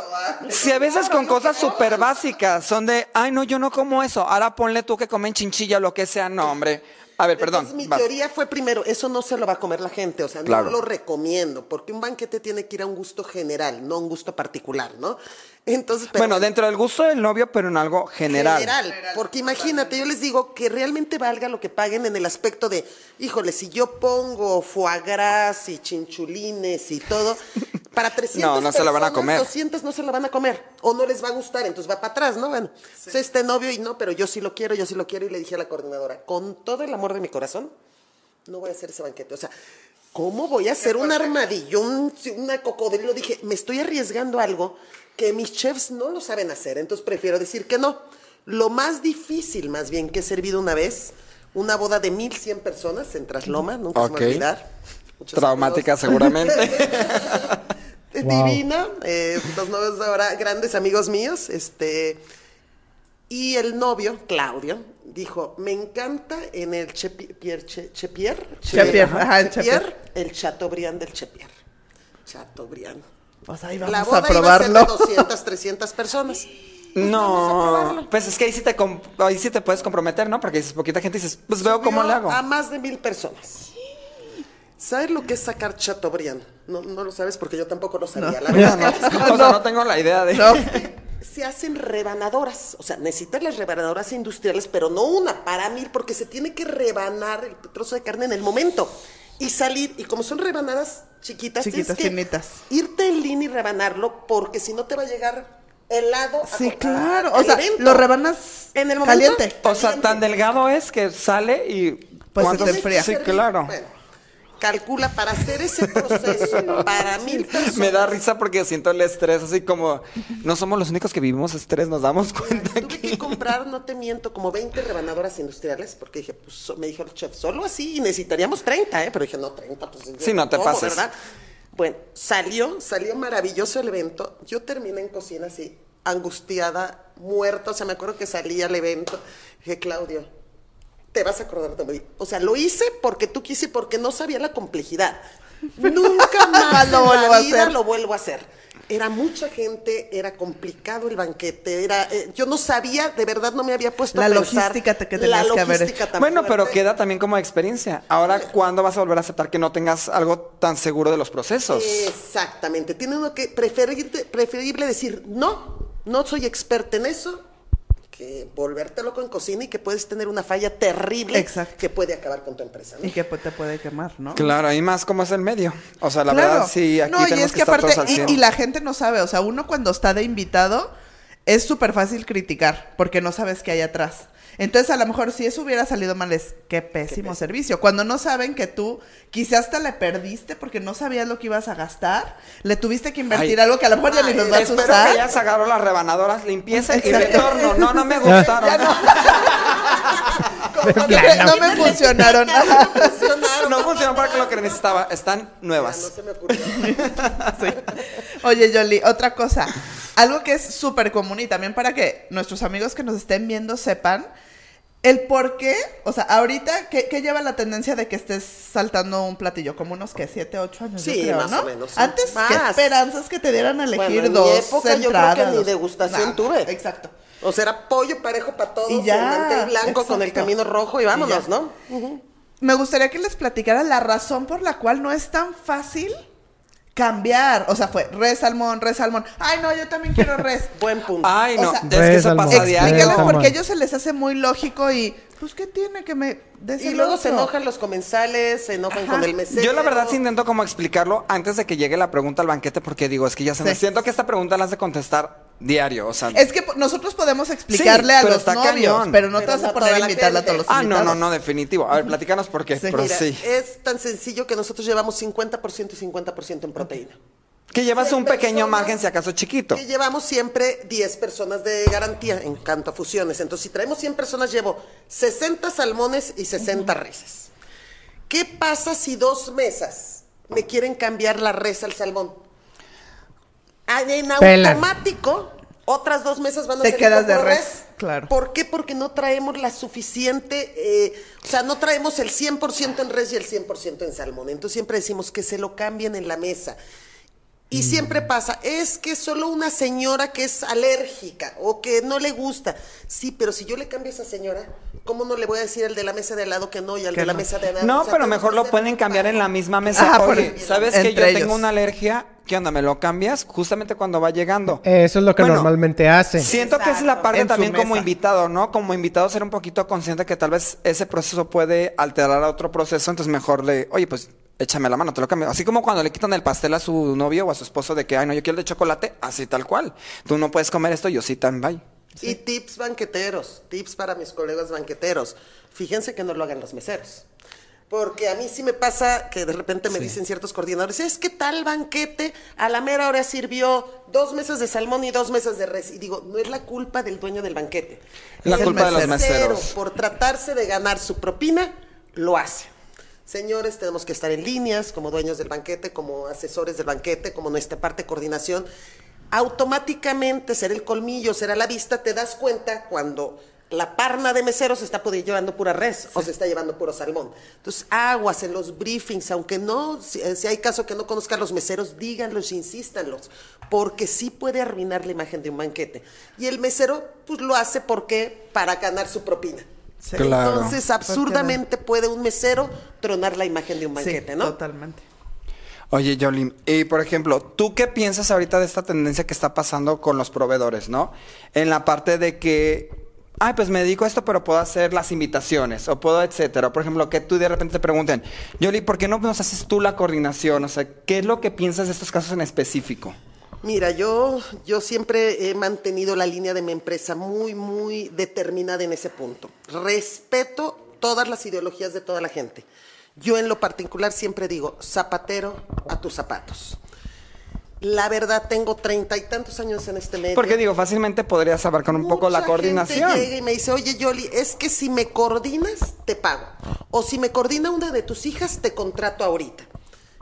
Si a veces con cosas súper básicas son de, ay, no, yo no como eso. Ahora ponle tú que comen chinchilla o lo que sea. No, hombre. A ver, perdón. Entonces, mi vas. teoría fue primero, eso no se lo va a comer la gente, o sea, Claro. no lo recomiendo, porque un banquete tiene que ir a un gusto general, no a un gusto particular, ¿no? Entonces, pero bueno, dentro del gusto del novio, pero en algo general. general. Porque imagínate, yo les digo que realmente valga lo que paguen en el aspecto de, híjole, si yo pongo foie gras y chinchulines y todo, para 300 No, no se lo van a comer. 200 no se lo van a comer, o no les va a gustar, entonces va para atrás, ¿no? Bueno, es este novio y no, pero yo sí lo quiero, yo sí lo quiero, y le dije a la coordinadora, con todo el amor de mi corazón, no voy a hacer ese banquete, o sea... ¿Cómo voy a hacer un armadillo, un, una cocodrilo? Dije, me estoy arriesgando a algo que mis chefs no lo saben hacer, entonces prefiero decir que no. Lo más difícil, más bien, que he servido una vez, una boda de 1100 personas en Trasloma, nunca se me va a olvidar. Traumática saludos. seguramente. (laughs) (laughs) Wow. Divina, eh, los novios ahora grandes amigos míos, este, y el novio, Claudio, dijo, me encanta en el Chepier, Che- Chepier, Chepier, ajá, el Chepier, el Chateaubriand del Chepier. Chateaubriand. Pues ahí La vamos boda a iba a ser de probarlo. 200, 300 personas. no, pues es que ahí sí, te ahí sí te puedes comprometer, ¿no? Porque dices poquita gente y dices, pues veo cómo le hago. A más de mil personas. ¿Sabes lo que es sacar Chateaubriand? No, no lo sabes porque yo tampoco lo sabía. La No, verdad, no, (laughs) o sea, no tengo la idea de. No. se hacen rebanadoras. O sea, necesitas las rebanadoras industriales, pero no una, para mil, porque se tiene que rebanar el trozo de carne en el momento. Y salir, y como son rebanadas chiquitas, Chiquitas, tienes que irte en línea y rebanarlo, porque si no te va a llegar helado. Sí, claro. O sea, evento. lo rebanas En el momento. caliente. O sea, tan delgado es que sale y. Pues se ¿cuántos- te enfría. Sí, claro. Bueno, calcula para hacer ese proceso (laughs) para mil personas. Me da risa porque siento el estrés, así como no somos los únicos que vivimos estrés, nos damos cuenta Tuve que... que (laughs) comprar, no te miento, como 20 rebanadoras industriales, porque dije, pues me dijo el chef, solo así y necesitaríamos 30, ¿eh? Pero dije, no, 30, pues. Sí, no te ¿cómo, pases. ¿verdad? Bueno, salió, salió maravilloso el evento. Yo terminé en cocina así, angustiada, muerta. O sea, me acuerdo que salí al evento. Dije, Claudio, te vas a acordar de mí. O sea, lo hice porque tú quise, porque no sabía la complejidad. (laughs) Nunca más Lo en vuelvo la a vida hacer. lo vuelvo a hacer. Era mucha gente, era complicado el banquete, era, eh, yo no sabía, de verdad no me había puesto La a pensar logística te- que la tenías que haber Bueno, pero queda también como experiencia. Ahora, ¿cuándo vas a volver a aceptar que no tengas algo tan seguro de los procesos? Exactamente. Tiene uno que preferir, preferible decir, no, no soy experta en eso, que volverte loco en cocina y que puedes tener una falla terrible Exacto. que puede acabar con tu empresa. ¿no? Y que pues, te puede quemar, ¿no? Claro, y más como es el medio. O sea, la Claro. verdad, sí, aquí no, y tenemos es que, que, estar aparte, todos al y, 100. y la gente no sabe, o sea, uno cuando está de invitado es súper fácil criticar porque no sabes qué hay atrás. Entonces, a lo mejor si eso hubiera salido mal es qué pésimo servicio. Cuando no saben que tú quizás hasta le perdiste porque no sabías lo que ibas a gastar, le tuviste que invertir Ay. algo que a lo mejor ya ni Ay, los vas a Espero usar. que ya se agarró las rebanadoras, limpieza y retorno. No, no me (laughs) gustaron. No, me, no me funcionaron. (laughs) No funcionaron. No funcionó para lo que necesitaba. Están Ya, no nuevas. se me ocurrió. (laughs) Sí. Oye, Yoli, otra cosa. Algo que es súper común y también para que nuestros amigos que nos estén viendo sepan el por qué. O sea, ahorita, ¿qué, qué lleva la tendencia de que estés saltando un platillo? Como unos que siete, ocho años, yo Sí, creo, más ¿no? o menos, sí. Antes, ¿qué Más. esperanzas que te dieran a elegir Bueno, en mi dos época yo creo que entradas? ni degustación tuve. Exacto. O sea, era pollo parejo para todos, Y ya, el mantel blanco con el camino rojo y vámonos. ¿no? Me gustaría que les platicara la razón por la cual no es tan fácil cambiar. O sea, fue res salmón, res salmón. Ay, no, yo también quiero res. (laughs) Buen punto. Ay, O no. sea, es que eso pasa a diario. Salmón. porque a ellos se les hace muy lógico y, pues, ¿qué tiene que me des y el luego otro? se enojan los comensales, se enojan Ajá. con el mesero. Yo la verdad sí intento como explicarlo antes de que llegue la pregunta al banquete porque digo, es que ya se me Sí. siento que esta pregunta la has de contestar diario, o sea. Es que nosotros podemos explicarle Sí, a pero los está novios, cañón. pero no te Pero vas a no poner a la invitarle a todos los Ah, no, invitados. no, no, definitivo. A ver, platícanos por qué, Sí. pero Mira, sí. es tan sencillo que nosotros llevamos 50% y 50% en proteína. Que llevas un pequeño personas margen si acaso chiquito. Que llevamos siempre 10 personas de garantía en cuanto a fusiones. Entonces, si traemos 100 personas, llevo 60 salmones y 60 reses. ¿Qué pasa si dos mesas me quieren cambiar la res al salmón? Ah, En Pelan. automático, otras dos mesas van a Te ser quedas de res, claro. ¿Por qué? Porque no traemos la suficiente, eh, o sea, no traemos el 100% en res y el 100% en salmón. Entonces siempre decimos que se lo cambien en la mesa. Y siempre pasa, es que solo una señora que es alérgica o que no le gusta. Sí, pero si yo le cambio a esa señora, ¿cómo no le voy a decir al de la mesa de al lado que no y al Que de la no. mesa de al lado? No, O sea, pero mejor lo pueden cambiar en la misma mesa. Ah, Oye, el- ¿sabes que yo ellos. tengo una alergia? ¿Qué onda? ¿Me lo cambias? Justamente cuando va llegando. Eso es lo que Bueno, normalmente hace. Siento que esa es la parte En también como mesa. invitado, ¿no? Como invitado ser un poquito consciente que tal vez ese proceso puede alterar a otro proceso, entonces mejor le, oye, pues échame la mano, te lo cambio. Así como cuando le quitan el pastel a su novio o a su esposo de que, ay, no, yo quiero el de chocolate, así tal cual. Tú no puedes comer esto, yo sí también. Y tips banqueteros, tips para mis colegas banqueteros. Fíjense que no lo hagan los meseros. Porque a mí sí me pasa que de repente me dicen ciertos coordinadores, es que tal banquete a la mera hora sirvió dos mesas de salmón y dos mesas de res. Y digo, no es la culpa del dueño del banquete. La Es el culpa de los mesero, meseros. Por tratarse de ganar su propina, lo hace. Señores, tenemos que estar en líneas como dueños del banquete, como asesores del banquete, como nuestra parte de coordinación. Automáticamente será el colmillo, será la vista, te das cuenta cuando la parna de meseros se está llevando pura res o se está llevando puro salmón. Entonces, aguas en los briefings, aunque no, si, eh, si hay caso que no conozcan los meseros, díganlos, insístanlos, porque sí puede arruinar la imagen de un banquete. Y el mesero, pues lo hace porque para ganar su propina. Sí. Claro. Entonces, absurdamente puede un mesero tronar la imagen de un Sí, banquete, ¿no? totalmente. Oye, Yoli, y por ejemplo, ¿tú qué piensas ahorita de esta tendencia que está pasando con los proveedores, no? En la parte de que, ay, pues me dedico a esto, pero puedo hacer las invitaciones, o puedo, etcétera. Por ejemplo, que tú de repente te pregunten, Yoli, ¿por qué no nos haces tú la coordinación? O sea, ¿qué es lo que piensas de estos casos en específico? Mira, yo, yo siempre he mantenido la línea de mi empresa muy, muy determinada en ese punto. Respeto todas las ideologías de toda la gente. Yo en lo particular siempre digo, zapatero a tus zapatos. La verdad, tengo treinta y tantos años en este medio. Porque digo, fácilmente podrías abarcar un poco la coordinación. gente llega y me dice, oye Yoli, es que si me coordinas, te pago. O si me coordina una de tus hijas, te contrato ahorita.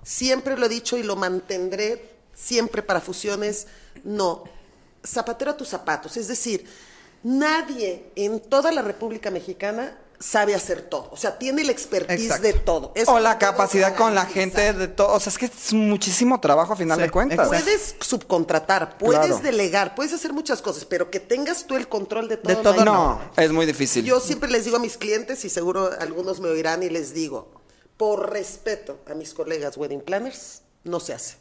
Siempre lo he dicho y lo mantendré siempre para fusiones. No, zapatero a tus zapatos. Es decir, nadie en toda la República Mexicana sabe hacer todo. O sea, tiene la expertise Exacto. de todo. Eso O la capacidad con la gente de todo. O sea, es que es muchísimo trabajo a final Sí, de cuentas. exacto. Puedes subcontratar, puedes Claro. delegar, puedes hacer muchas cosas, pero que tengas tú el control de todo. De todo No, es muy difícil. Yo siempre les digo a mis clientes, y seguro algunos me oirán, y les digo, por respeto a mis colegas wedding planners, no se hace.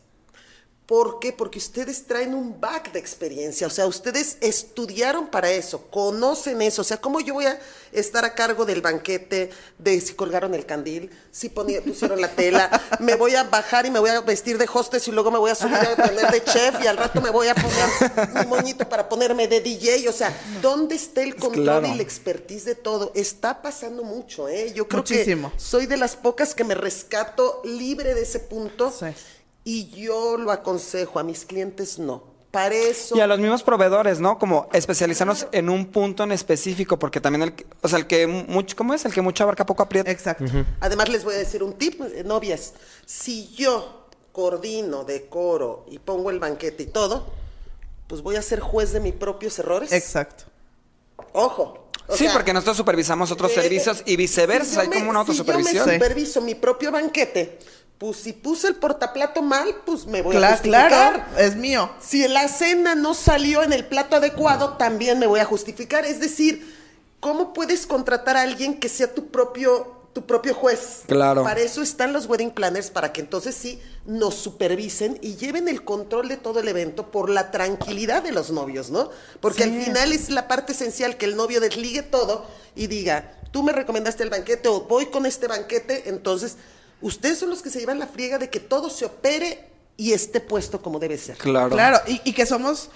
¿Por qué? Porque ustedes traen un back de experiencia, o sea, ustedes estudiaron para eso, conocen eso, o sea, ¿cómo yo voy a estar a cargo del banquete, de si colgaron el candil, si ponía- pusieron la tela, me voy a bajar y me voy a vestir de hostess y luego me voy a subir a poner de chef y al rato me voy a poner mi moñito para ponerme de DJ, o sea, ¿dónde está el control Claro. y la expertise de todo? Está pasando mucho, ¿eh? Yo creo Muchísimo. que soy de las pocas que me rescato libre de ese punto. Sí. Y yo lo aconsejo a mis clientes, no. Para eso. Y a los mismos proveedores, ¿no? Como especializarnos en un punto en específico, porque también el, que- o sea, el que mucho, ¿cómo es? El que mucho abarca poco aprieta. Exacto. Además les voy a decir un tip, eh, novias. Si yo coordino, decoro y pongo el banquete y todo, pues voy a ser juez de mis propios errores. Exacto. Ojo. o sí, sea, porque nosotros supervisamos otros eh, servicios y si viceversa, hay me- como una Si autosupervisión. yo me Sí. superviso mi propio banquete, pues si puse el portaplato mal, pues me voy a justificar. claro, es mío. Si la cena no salió en el plato adecuado, también me voy a justificar. Es decir, ¿cómo puedes contratar a alguien que sea tu propio, tu propio juez? Claro. Para eso están los wedding planners, para que entonces sí nos supervisen y lleven el control de todo el evento por la tranquilidad de los novios, ¿no? Porque al final es la parte esencial que el novio desligue todo y diga, tú me recomendaste el banquete o voy con este banquete, entonces ustedes son los que se llevan la friega de que todo se opere y esté puesto como debe ser. Claro. Claro, y, y que somos,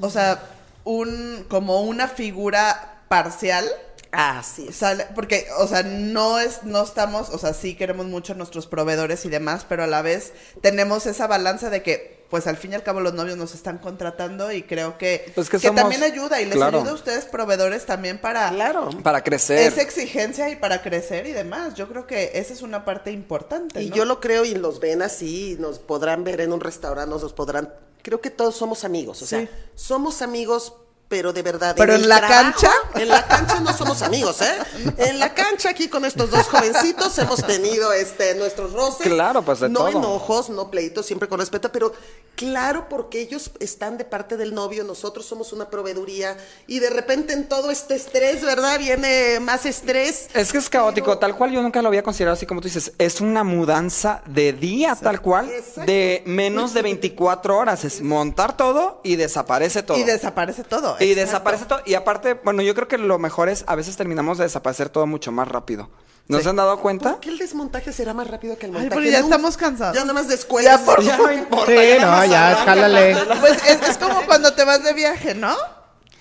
o sea, un como una figura parcial. Así es. Sale- porque, o sea, no es, no estamos, o sea, sí queremos mucho a nuestros proveedores y demás, pero a la vez tenemos esa balanza de que, pues al fin y al cabo los novios nos están contratando y creo que, Pues que somos- también ayuda y les claro. ayuda a ustedes proveedores también para Claro. Para crecer. esa exigencia y para crecer y demás. Yo creo que esa es una parte importante. Y ¿no? yo lo creo y los ven así, nos podrán ver en un restaurante, nos los podrán. Creo que todos somos amigos, o sea, Sí. somos amigos, pero de verdad. Pero en la trabajo, cancha. En la cancha no somos amigos, ¿eh? En la cancha aquí con estos dos jovencitos hemos tenido este nuestros roces. Claro, pues, de no todo. enojos, no pleitos, siempre con respeto, pero claro porque ellos están de parte del novio, nosotros somos una proveeduría y de repente en todo este estrés, ¿verdad? Viene más estrés. Es que es caótico, Pero- tal cual yo nunca lo había considerado así como tú dices. Es una mudanza de día, tal cual, Exacto. de menos de 24 horas. Es montar todo y desaparece todo. Y desaparece todo. Y exacto. desaparece todo. Y aparte, bueno, yo creo que lo mejor es, a veces terminamos de desaparecer todo mucho más rápido. ¿No se han dado cuenta? ¿Por qué el desmontaje será más rápido que el Ay, montaje? porque ya No, estamos cansados. Ya nada más de escuela. Ya, por Ya no importa. Sí, ya no, ya, jálale. Pues es, es como cuando te vas de viaje, ¿no?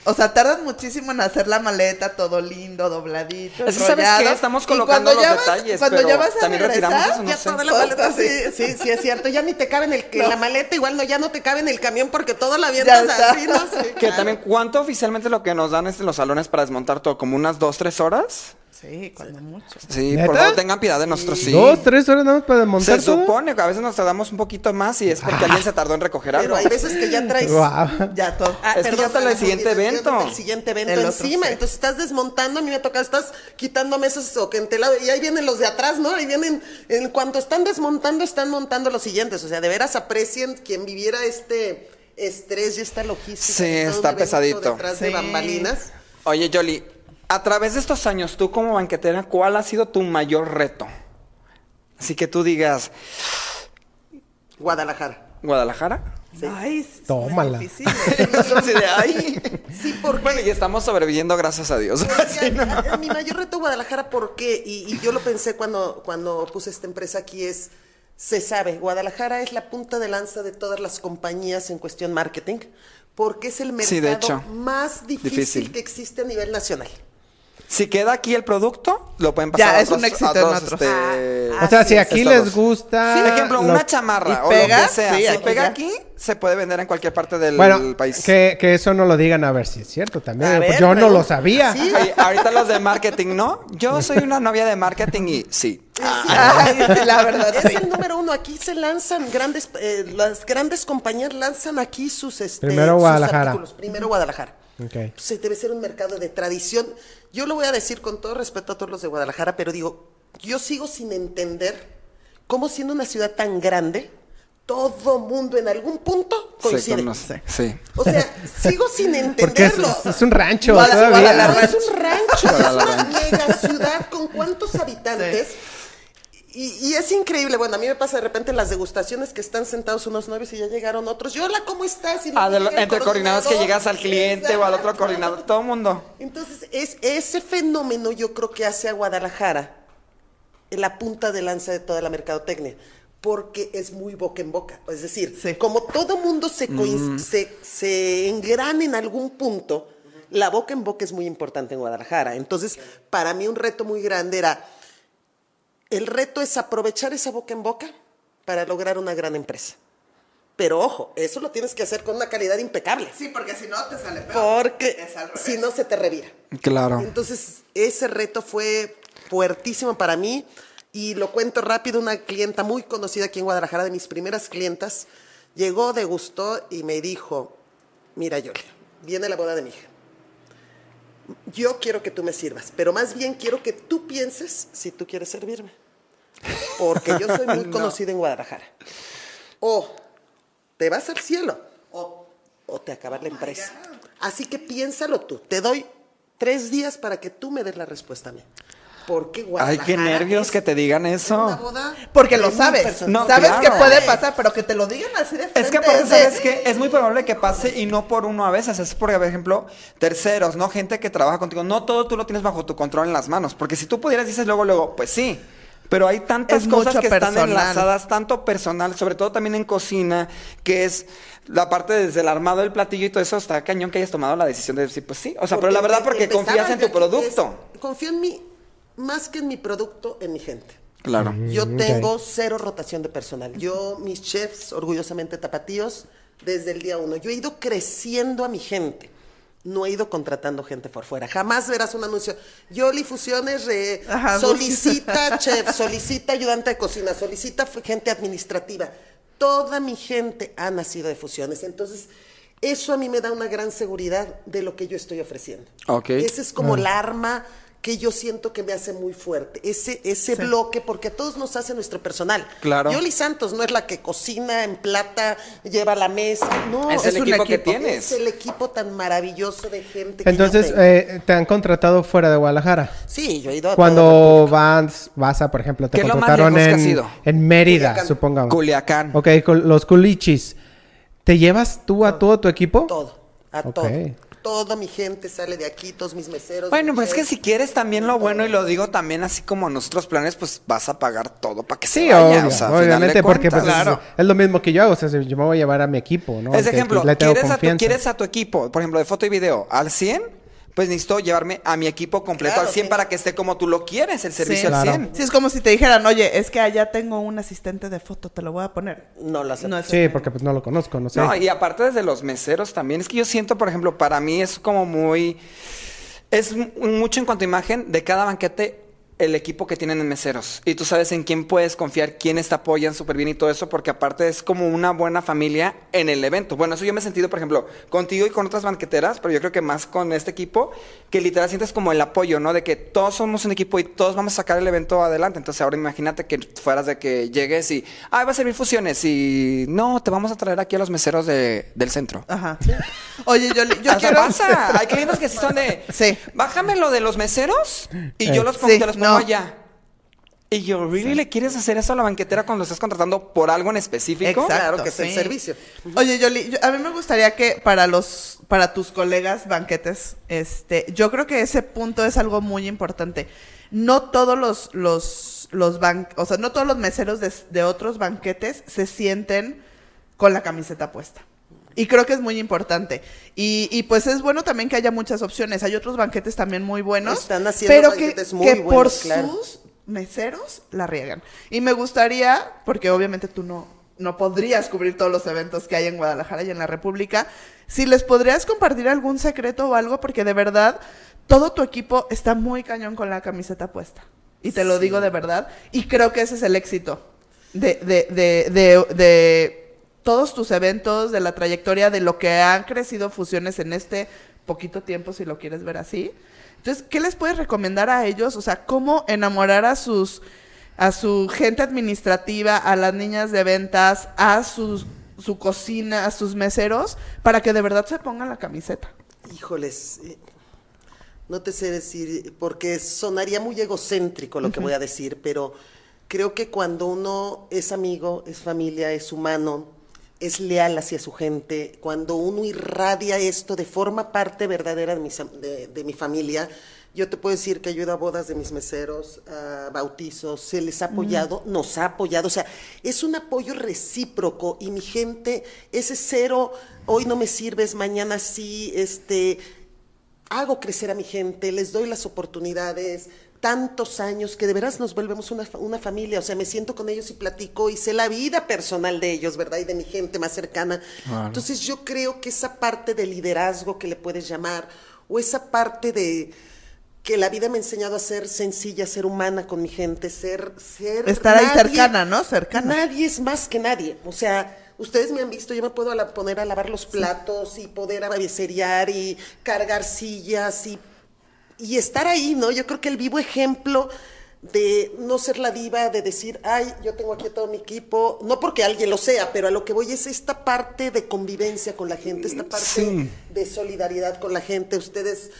O sea, tardas muchísimo en hacer la maleta, todo lindo, dobladito. Es que, ¿sabes qué? Estamos colocando los vas- detalles, Cuando pero ya vas a también retiramos regresar, eso, no Ya sé. toda la todo maleta, sí, sí, sí, es cierto. Ya ni te cabe en, el, en No. la maleta, igual no, ya no te cabe en el camión porque todo la avientas está. así, ¿no? (laughs) Sí, Que claro. también, ¿cuánto oficialmente lo que nos dan es en los salones para desmontar todo? ¿Como unas dos, tres horas? Sí, cuando mucho. Sí, ¿Neta? por favor, tengan piedad de nosotros, sí. Dos, tres horas nada más para desmontar Se todo. supone que a veces nos tardamos un poquito más y es porque alguien se tardó en recoger Pero algo. hay veces que ya traes. Guau. Ya todo. Ah, Es que ya está el siguiente evento. del siguiente evento El otro, encima. sí. Entonces estás desmontando, a mí me toca, estás quitando mesas o que entelado, y ahí vienen los de atrás, ¿no? Ahí vienen, en cuanto están desmontando, están montando los siguientes. O sea, de veras aprecien quien viviera este estrés y esta logística. Sí, está pesadito. Detrás de bambalinas. Oye, Yoli, a través de estos años, tú como banquetera, ¿cuál ha sido tu mayor reto? Así que tú digas, Guadalajara. ¿Guadalajara? Sí. Ay, sí, Tómala. es difícil. (laughs) ¿eh? Nosotros así de, ay. Sí, porque Bueno, y estamos sobreviviendo, gracias a Dios. A- a- (laughs) mi mayor reto Guadalajara, ¿por qué? Y, y yo lo pensé cuando, cuando puse esta empresa aquí, es, se sabe, Guadalajara es la punta de lanza de todas las compañías en cuestión marketing, porque es el mercado Sí, de hecho. más difícil, Difícil. que existe a nivel nacional. Si queda aquí el producto, lo pueden pasar Ya, a es otros, un éxito a en otros, este, Ah, O sea, si aquí estados. les gusta. Por ejemplo, lo- una chamarra ¿Y o pega? lo que sea. Sí, si aquí pega ya. aquí, se puede vender en cualquier parte del Bueno, país. que, que eso no lo digan a ver si es cierto también. Pues ver, yo no lo sabía. Sí. Oye, ahorita los de marketing, ¿no? Yo soy una novia de marketing y sí. Ay, sí, la verdad, Es sí. el número uno. Aquí se lanzan grandes, eh, las grandes compañías lanzan aquí sus, este, Primero sus Guadalajara. artículos. Primero Guadalajara. Ok. Pues, debe ser un mercado de tradición. Yo lo voy a decir con todo respeto a todos los de Guadalajara, pero digo, yo sigo sin entender cómo siendo una ciudad tan grande, todo mundo en algún punto Se coincide. conoce. Sí. O sea, sigo sin (laughs) Porque es, entenderlo. es un rancho. Guadalajara. Es un rancho, es una mega ciudad con cuántos habitantes. Y, y es increíble, bueno, a mí me pasa de repente en las degustaciones que están sentados unos novios y ya llegaron otros. Yo, hola, ¿cómo estás? Y Ah, de lo- llega el entre coordinados que llegas al cliente o al otro coordinador, todo el mundo. Entonces, es, ese fenómeno yo creo que hace a Guadalajara la punta de lanza de toda la mercadotecnia, porque es muy boca en boca. Es decir, Sí. como todo mundo se, coinc- se, se engrana en algún punto, la boca en boca es muy importante en Guadalajara. Entonces, para mí un reto muy grande era, el reto es aprovechar esa boca en boca para lograr una gran empresa. Pero ojo, eso lo tienes que hacer con una calidad impecable. Sí, porque si no te sale peor. Porque si no se te revira. Claro. Entonces, ese reto fue fuertísimo para mí y lo cuento rápido, una clienta muy conocida aquí en Guadalajara, de mis primeras clientas, llegó, degustó y me dijo, mira Yolia, viene la boda de mi hija. Yo quiero que tú me sirvas, pero más bien quiero que tú pienses si tú quieres servirme. Porque yo soy muy (laughs) No. conocida en Guadalajara. O te vas al cielo O- o te acaba la empresa. Así que piénsalo tú. Te doy tres días para que tú me des la respuesta a mí. Porque Ay, Guadalajara qué nervios es que te digan una eso. boda Porque lo sabes. No, sabes claro. que puede pasar, pero que te lo digan así de frente. Es que aparte, es de- ¿sabes qué? Es muy probable que pase y no por uno a veces. Es por, ejemplo, terceros, ¿no? Gente que trabaja contigo. No todo tú lo tienes bajo tu control en las manos. Porque si tú pudieras, dices luego, luego, pues sí. Pero hay tantas Es cosas que están enlazadas, tanto personal, sobre todo también en cocina, que es la parte desde el armado del platillo y todo eso. Está cañón que hayas tomado la decisión de decir, pues sí. O sea, pero la verdad, porque confías en tu producto. es- confío en mí, más que en mi producto, en mi gente. Claro. Yo Mm, tengo ok. cero rotación de personal. Yo, mis chefs, orgullosamente tapatíos, desde el día uno. Yo he ido creciendo a mi gente. No he ido contratando gente por fuera. Jamás verás un anuncio. Yoli Fusiones re- Ajá, solicita (laughs) chef, solicita ayudante de cocina, solicita gente administrativa. Toda mi gente ha nacido de fusiones. Entonces, eso a mí me da una gran seguridad de lo que yo estoy ofreciendo. Ok. Ese es como el arma que yo siento que me hace muy fuerte. Ese, ese bloque, porque a todos nos hace nuestro personal. Claro. Yoli Santos no es la que cocina en plata, lleva la mesa. No, Es el un equipo que tienes. Es el equipo tan maravilloso de gente que Entonces, eh, te han contratado fuera de Guadalajara. sí, yo he ido a Cuando vas, vas a, por ejemplo, te ¿Qué es lo más contrataron en, en Mérida, Culiacán. supongamos. Culiacán. Ok, con los culichis. ¿Te llevas tú a todo tu equipo? todo, a Ok. todo. Toda mi gente sale de aquí, todos mis meseros. Bueno, mis pues es que si quieres también lo bueno y lo digo también así como nosotros planes, pues vas a pagar todo para que Sí, se vaya. obvio, o sea, obviamente, porque pues, es, es lo mismo que yo hago. O sea, yo me voy a llevar a mi equipo, ¿no? Es ejemplo, pues, le tengo ¿quieres a, tu, confianza. ¿quieres a tu equipo, por ejemplo, de foto y video, al 100? Pues necesito llevarme a mi equipo completo Claro, al 100 sí. para que esté como tú lo quieres, el servicio Sí. al Claro. 100. Sí, es como si te dijeran, oye, es que allá tengo un asistente de foto, te lo voy a poner. No lo acepto. No es Sí, porque pues no lo conozco, no sé. No, y aparte desde los meseros también. Es que yo siento, por ejemplo, para mí es como muy... Es mucho en cuanto a imagen de cada banquete el equipo que tienen en meseros. Y tú sabes en quién puedes confiar, quiénes te apoyan súper bien y todo eso, porque aparte es como una buena familia en el evento. Bueno, eso yo me he sentido, por ejemplo, contigo y con otras banqueteras, pero yo creo que más con este equipo, que literal sientes como el apoyo, ¿no? De que todos somos un equipo y todos vamos a sacar el evento adelante. Entonces ahora imagínate que fueras de que llegues y, ah, va a servir fusiones y no, te vamos a traer aquí a los meseros de- del centro. Ajá. Oye, yo, yo (laughs) quiero... pasa. Hay clientes que sí son de. Sí. Bájame lo de los meseros y Eh. yo los pongo, Sí, te los no. allá. Y yo, ¿really le quieres hacer eso a la banquetera cuando estás contratando por algo en específico? Exacto, Claro que es el sí. servicio. Oye, Yoli, yo- a mí me gustaría que para los, para tus colegas banquetes, este, yo creo que ese punto es algo muy importante. No todos los, los, los ban- o sea, no todos los meseros de, de otros banquetes se sienten con la camiseta puesta. Y creo que es muy importante. Y, y pues es bueno también que haya muchas opciones. Hay otros banquetes también muy buenos. Están haciendo pero que, banquetes muy que por claro. sus meseros la riegan. Y me gustaría, porque obviamente tú no, no podrías cubrir todos los eventos que hay en Guadalajara y en la República, si les podrías compartir algún secreto o algo, porque de verdad todo tu equipo está muy cañón con la camiseta puesta. Y te lo digo de verdad. Y creo que ese es el éxito de, de, de, de, de todos tus eventos, de la trayectoria, de lo que han crecido fusiones en este poquito tiempo, si lo quieres ver así. Entonces, ¿qué les puedes recomendar a ellos? O sea, ¿cómo enamorar a sus a su gente administrativa, a las niñas de ventas, a sus, su cocina, a sus meseros, para que de verdad se pongan la camiseta? Híjoles, eh, no te sé decir, porque sonaría muy egocéntrico lo que voy a decir, pero creo que cuando uno es amigo, es familia, es humano, es leal hacia su gente, cuando uno irradia esto de forma parte verdadera de, am- de- de mi familia, yo te puedo decir que ido a bodas de mis meseros, a bautizos, se les ha apoyado, nos ha apoyado, o sea, es un apoyo recíproco y mi gente, ese cero, hoy no me sirves, mañana sí, este, hago crecer a mi gente, les doy las oportunidades, tantos años que de veras nos volvemos una, una familia. O sea, me siento con ellos y platico y sé la vida personal de ellos, ¿verdad? Y de mi gente más cercana. Entonces yo creo que esa parte de liderazgo que le puedes llamar, o esa parte de que la vida me ha enseñado a ser sencilla, ser humana con mi gente, ser... ser Estar ahí cercana, ¿no? Cercana. Nadie es más que nadie. O sea, ustedes me han visto, yo me puedo poner a lavar los platos y poder abecerear y cargar sillas y, y estar ahí, ¿no? Yo creo que el vivo ejemplo de no ser la diva, de decir, ay, yo tengo aquí a todo mi equipo, no porque alguien lo sea, pero a lo que voy es esta parte de convivencia con la gente, esta parte Sí. de solidaridad con la gente. Ustedes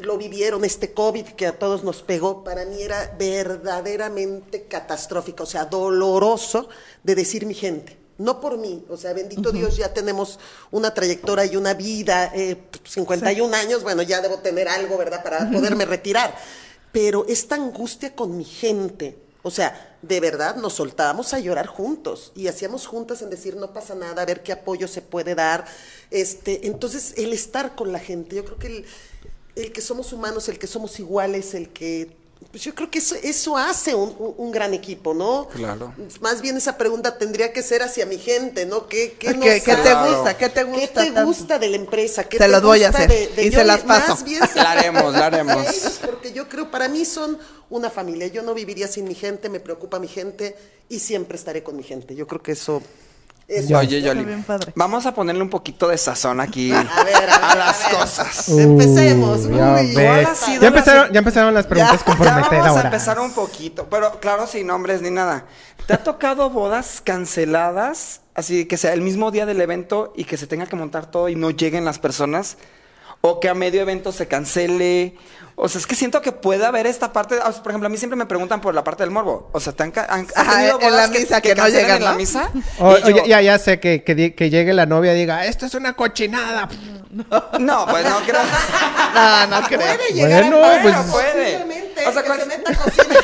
lo vivieron, este COVID que a todos nos pegó, para mí era verdaderamente catastrófico, o sea, doloroso de decir mi gente. No por mí, o sea, bendito Dios, ya tenemos una trayectoria y una vida, eh, 51 años, bueno, ya debo tener algo, ¿verdad?, para poderme retirar. Pero esta angustia con mi gente, o sea, de verdad nos soltábamos a llorar juntos y hacíamos juntas en decir no pasa nada, a ver qué apoyo se puede dar. Este, entonces, el estar con la gente, yo creo que el, el que somos humanos, el que somos iguales, el que pues yo creo que eso, eso hace un, un- un gran equipo, ¿no? Claro. Más bien esa pregunta tendría que ser hacia mi gente, ¿no? ¿Qué, qué, ¿Qué, nos qué te hace? gusta? ¿Qué te ¿Qué gusta? te tanto? gusta de la empresa? ¿Qué Se te los voy a hacer, y yo se las más paso. bien (laughs) La haremos, la haremos. porque yo creo, para mí son una familia. Yo no viviría sin mi gente, me preocupa mi gente y siempre estaré con mi gente. Yo creo que eso... eso Oye, Está Yoli, bien padre. vamos a ponerle un poquito de sazón aquí (laughs) A ver, a ver, a las a ver. cosas. (laughs) Empecemos. Uh, ya Uy, ves. ¿cuál ha sido Ya empezaron, se- ya empezaron las preguntas Ya, comprometedoras. ya vamos a empezar un poquito, pero claro, sin nombres ni nada. ¿Te ha tocado bodas canceladas, así que sea el mismo día del evento y que se tenga que montar todo y no lleguen las personas? ¿O que a medio evento se cancele? O sea, es que siento que puede haber esta parte, o sea, por ejemplo, a mí siempre me preguntan por la parte del morbo. O sea, ¿te han, han- has Ajá, tenido en la misa que no cancelen llegan, en la ¿no? misa? O- (laughs) Y yo- oye, ya, ya sé que, que, que llegue la novia y diga, esto es una cochinada. (laughs) No, pues no creo. (laughs) No, no creo. Puede llegar Bueno, a pues- puede. Posiblemente, O sea, que ¿cuál- se meta a cocina.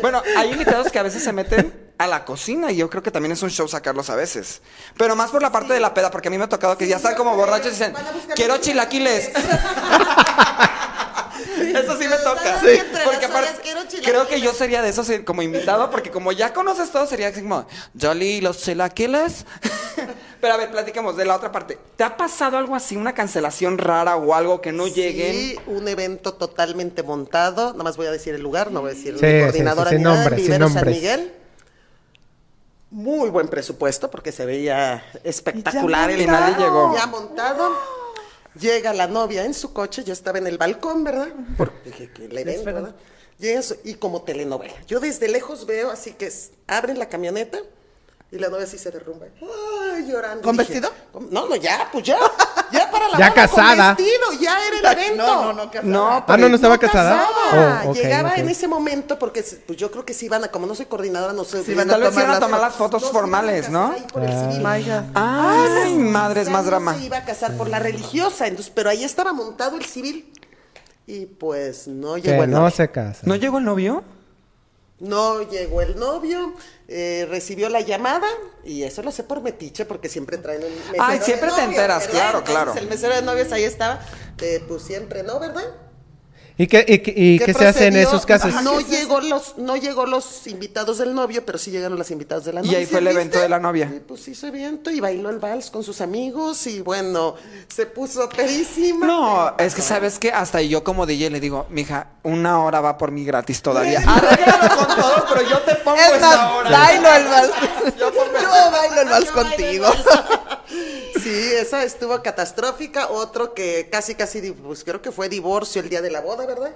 Bueno, hay invitados que a veces se meten a la cocina y yo creo que también es un show sacarlos a veces. Pero más por la parte de la peda, porque a mí me ha tocado que ya están como borrachos y dicen, quiero comida". (laughs) Eso sí me toca. Sí. Entre Porque aparte, creo que yo sería de esos eh, como invitado, porque como ya conoces todo, sería así como, Jolly, los chilaquiles. (laughs) Pero a ver, platicamos de la otra parte. ¿Te ha pasado algo así, una cancelación rara o algo que no lleguen? Sí, un evento totalmente montado. Nada más voy a decir el lugar, no voy a decir Sí, sí, coordinadora sí, sin ni nada, nombres, sin Vivero San. Miguel. Muy buen presupuesto porque se veía espectacular el Y nadie llegó. Ya montado. Llega la novia en su coche, yo estaba en el balcón, ¿verdad? Porque que- que el evento, ¿verdad? Llega su- y como telenovela. Yo desde lejos veo así que es- abren la camioneta y la novia así se derrumba. Ay, llorando. ¿Con Dije, vestido? "¿Cómo? No, no, ya, pues ya. Ya para la Ya boda casada. Con vestido, ya era el evento. No, no, no, casada. No, Ah, no, no estaba No casada. casada. Oh, Llegaba en ese momento porque pues yo creo que sí iban a, como no soy coordinadora, no sé. Sí iban a Tal vez tomar iban a las tomar las no fotos a formales, ¿no? ahí por el civil. My God. Ay, madre, es más no drama. se iba a casar por la religiosa, entonces, pero ahí estaba montado el civil y pues no llegó Que el no novio. se casa. ¿No llegó el novio? No llegó el novio, eh, recibió la llamada y eso lo sé por metiche porque siempre traen un mesero Ay, de siempre te novios, enteras, ¿verdad? claro, Entonces, claro. El mesero de novios ahí estaba, eh, pues siempre no, ¿verdad? ¿Y qué, y, qué- y qué se hace en esos casos? No llegó los, no llegó los invitados del novio, pero sí llegaron las invitadas de la Y novia. ahí fue el ¿viste? evento de la novia. Y pues hizo evento y bailó el vals con sus amigos y bueno, se puso pedísima. No, es que sabes que hasta yo como DJ le digo, mija, una hora va por mí gratis todavía. (laughs) Arréglalo con todos, pero yo te pongo Es esta más, hora. bailo el vals. Yo Yo bailo el vals contigo. (laughs) Sí, esa estuvo catastrófica. Otro que casi, casi, pues creo que fue divorcio el día de la boda, ¿verdad?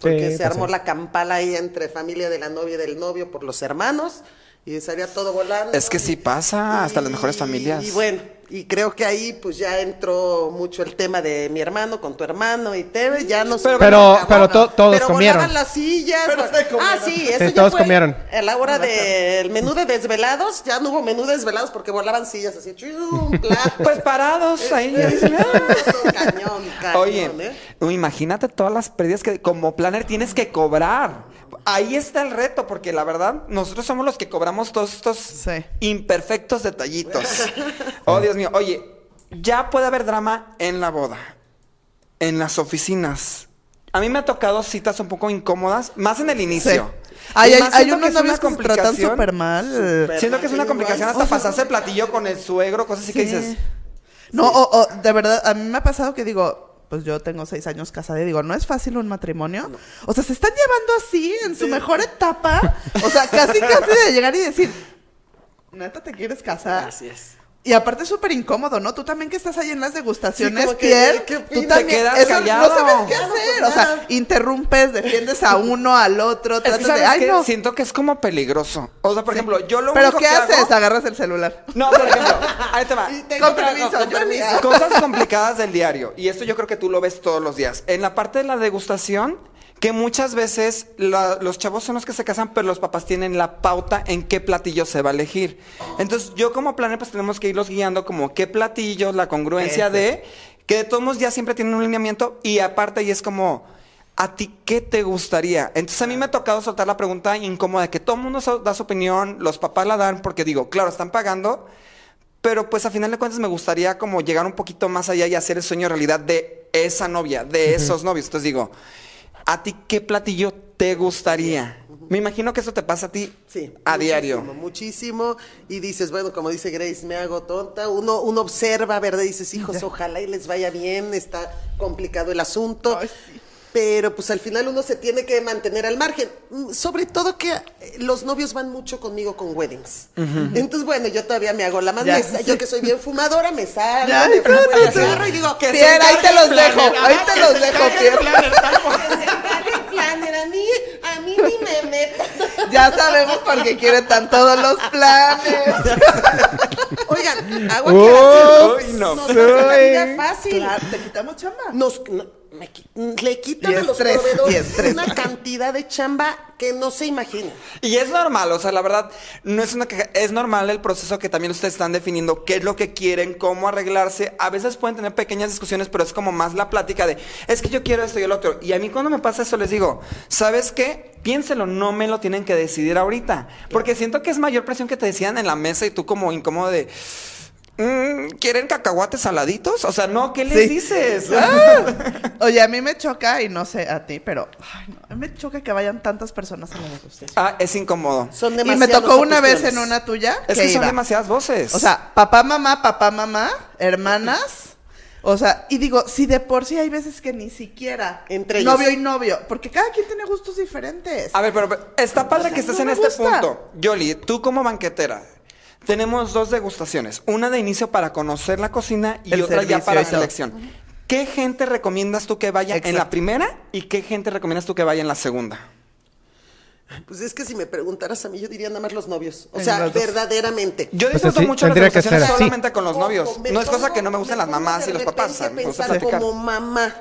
Porque Sí, se armó sí. la campala ahí entre familia de la novia y del novio por los hermanos y salía todo volando. Es que sí pasa, hasta las mejores familias. Y bueno, y creo que ahí pues ya entró mucho el tema de mi hermano con tu hermano y Teve, ya no Pero- Pero- pero to- todos pero comieron. volaban las sillas. Pero se comieron. ah, sí, eso Sí, ya todos fue comieron. A la hora del menú de desvelados, ya no hubo menú de desvelados porque volaban sillas así, chum, (laughs) plato. Pues parados ahí. ya dicen, "Ah". cañón, cañón, Oye, ¿eh? imagínate todas las pérdidas que como planner tienes que cobrar. Ahí está el reto, porque la verdad, nosotros somos los que cobramos todos estos Sí. imperfectos detallitos. (laughs) Oh, Dios mío. Oye, ya puede haber drama en la boda, en las oficinas. A mí me ha tocado citas un poco incómodas, más en el inicio. Sí. Hay, hay, unos novios que se tratan súper mal. Siento que es una complicación hasta O sea, pasarse el platillo con el suegro, cosas así que dices. No, o, o, de verdad, a mí me ha pasado que digo, pues yo tengo seis años casada y digo, no es fácil un matrimonio. O sea, se están llevando así en su mejor etapa. O sea, casi, casi de llegar y decir, neta, ¿te quieres casar? Así es. Y aparte es súper incómodo, ¿no? Tú también que estás ahí en las degustaciones, Sí, que, Pierre, ¿qué tú también, Te quedas eso, callado. no sabes qué hacer, pues o sea, interrumpes, defiendes a uno, al otro, Es que, tratas ¿sabes de, ay, qué? no. Siento que es como peligroso. O sea, por ejemplo, yo lo Pero único ¿qué que haces? hago- Agarras el celular. No, por ejemplo, ahí te va. Con permiso, con permiso. Cosas complicadas del diario. Y esto yo creo que tú lo ves todos los días. En la parte de la degustación, que muchas veces la- los chavos son los que se casan, pero los papás tienen la pauta en qué platillo se va a elegir. Entonces, yo como planner, pues tenemos que irlos guiando como qué platillos, la congruencia de, que de todos modos ya siempre tienen un lineamiento. Y aparte, y es como, ¿a ti qué te gustaría? Entonces, a mí me ha tocado soltar la pregunta incómoda que todo el mundo da su opinión, los papás la dan, porque digo, claro, están pagando. Pero pues a final de cuentas me gustaría como llegar un poquito más allá y hacer el sueño realidad de esa novia, de esos novios. Entonces digo, ¿a ti qué platillo te gustaría? Me imagino que eso te pasa a ti Sí, a muchísimo, diario. Muchísimo. Y dices, bueno, como dice Grace, me hago tonta. Uno, uno observa, ¿verdad? Y dices, hijos, ojalá y les vaya bien, está complicado el asunto. Ay, sí. Pero pues al final uno se tiene que mantener al margen. Mm, Sobre todo que eh, los novios van mucho conmigo con weddings. Entonces, bueno, yo todavía me hago la más. Me. Yo que soy bien fumadora, me salgo, Ya, me fumo no, el no. cigarro y digo, Que se Pierre, ahí te los dejo, ahí te los dejo, Pierre. a mí, a mí ni me meto. Ya sabemos por qué quiere tan todos los planes. Oigan, agua que Uy, no. nos hace la vida Uy. fácil. Claro, te quitamos chamba. Nos, no, me le quitan Y a los estrés, proveedores una cantidad de chamba que no se imagina. Y es normal, o sea, la verdad, no es una queja, es normal el proceso que también ustedes están definiendo qué es lo que quieren, cómo arreglarse. A veces pueden tener pequeñas discusiones, pero es como más la plática de, es que yo quiero esto y el otro. Y a mí cuando me pasa eso les digo, ¿sabes qué? Piénselo, no me lo tienen que decidir ahorita. Porque siento que es mayor presión que te decían en la mesa y tú como incómodo de... "Mm, ¿Quieren cacahuates saladitos? O sea, no, ¿qué les Sí. dices? Ah. (laughs) Oye, a mí me choca, y no sé a ti, pero ay, no, a mí me choca que vayan tantas personas a la degustación. Ah, es incómodo. Son Y me demasiadas tocó una vez en una tuya Es que que son iba. demasiadas voces. O sea, papá, mamá, papá, mamá, hermanas. O sea, y digo, si de por sí hay veces que ni siquiera Entre ellos. novio y novio, porque cada quien tiene gustos diferentes. A ver, pero, pero está padre que estés no en este gusta. punto. Yoli, tú como banquetera, tenemos dos degustaciones. Una de inicio para conocer la cocina y El otra ya para selección. ¿Qué gente recomiendas tú que vaya en la primera y qué gente recomiendas tú que vaya en la segunda? Pues es que si me preguntaras a mí, yo diría nada más los novios. O sea, verdaderamente. Yo Pues disfruto mucho las así. solamente con los novios. No es cosa que no me gusten las mamás y los papás. a Me gusta como mamá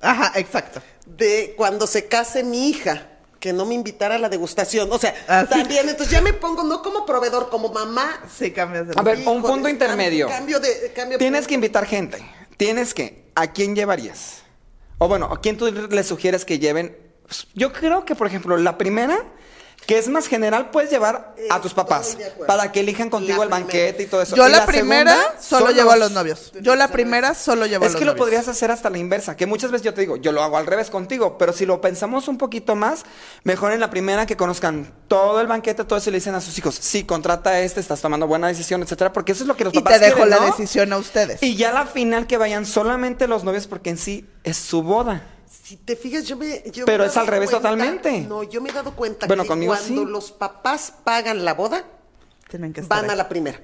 Ajá, exacto. de cuando se case mi hija. Que no me invitara a la degustación. O sea, Ah, sí. también, entonces ya me pongo no como proveedor, como mamá. Sí, cambias de A ver, un punto intermedio. Cambio de, cambio Tienes que invitar gente. Tienes que. ¿A quién llevarías? O bueno, ¿a quién tú le sugieres que lleven? Yo creo que, por ejemplo, la primera, que es más general, puedes llevar a tus papás para que elijan contigo La el banquete y todo eso. Yo Y la, primera segunda, solo llevo a los- novios. Yo la primera solo llevo a Es los que lo novios. podrías hacer hasta la inversa, que muchas veces yo te digo, yo lo hago al revés contigo, pero si lo pensamos un poquito más, mejor en la primera que conozcan todo el banquete, todo eso y le dicen a sus hijos, sí, contrata a este, estás tomando buena decisión, etcétera, porque eso es lo que los Y papás te dejo quieren, la ¿no? decisión a ustedes. Y ya la final que vayan solamente los novios porque en sí es su boda. Si te fijas, yo me. yo Pero me he es al dado revés cuenta- totalmente. No, yo me he dado cuenta Bueno, que cuando sí. los papás pagan la boda, Tienen que van a la primera.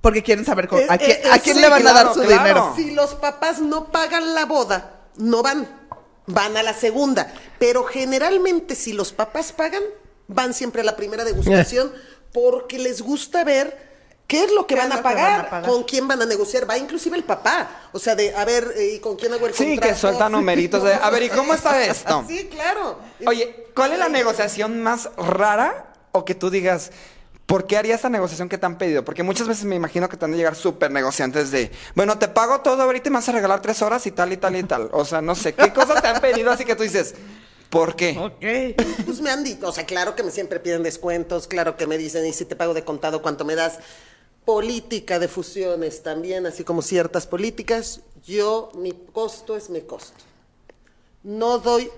Porque quieren saber con- Eh, a quién, eh, a quién sí, le van a dar su claro. dinero. Si los papás no pagan la boda, no van. Van a la segunda. Pero generalmente, si los papás pagan, van siempre a la primera degustación (laughs) porque les gusta ver. ¿Qué es lo que, ¿Qué van, es a lo que van pagar? a pagar? ¿Con quién van a negociar? Va inclusive el papá. O sea, de, a ver, eh, ¿y con quién hago el Sí, contrato? que sueltan numeritos de, a ver, ¿y cómo está esto? (laughs) Sí, claro. Oye, ¿cuál es la negociación más rara o que tú digas, ¿por qué haría esta negociación que te han pedido? Porque muchas veces me imagino que te han de llegar súper negociantes de, bueno, te pago todo ahorita y me vas a regalar tres horas y tal y tal y tal. O sea, no sé, ¿qué cosas te han pedido así que tú dices, ¿por qué? Ok. Pues me han dicho, o sea, claro que me siempre piden descuentos, claro que me dicen, y si te pago de contado, ¿cuánto me das? Política de fusiones también, así como ciertas políticas. Yo, mi costo es mi costo. no doy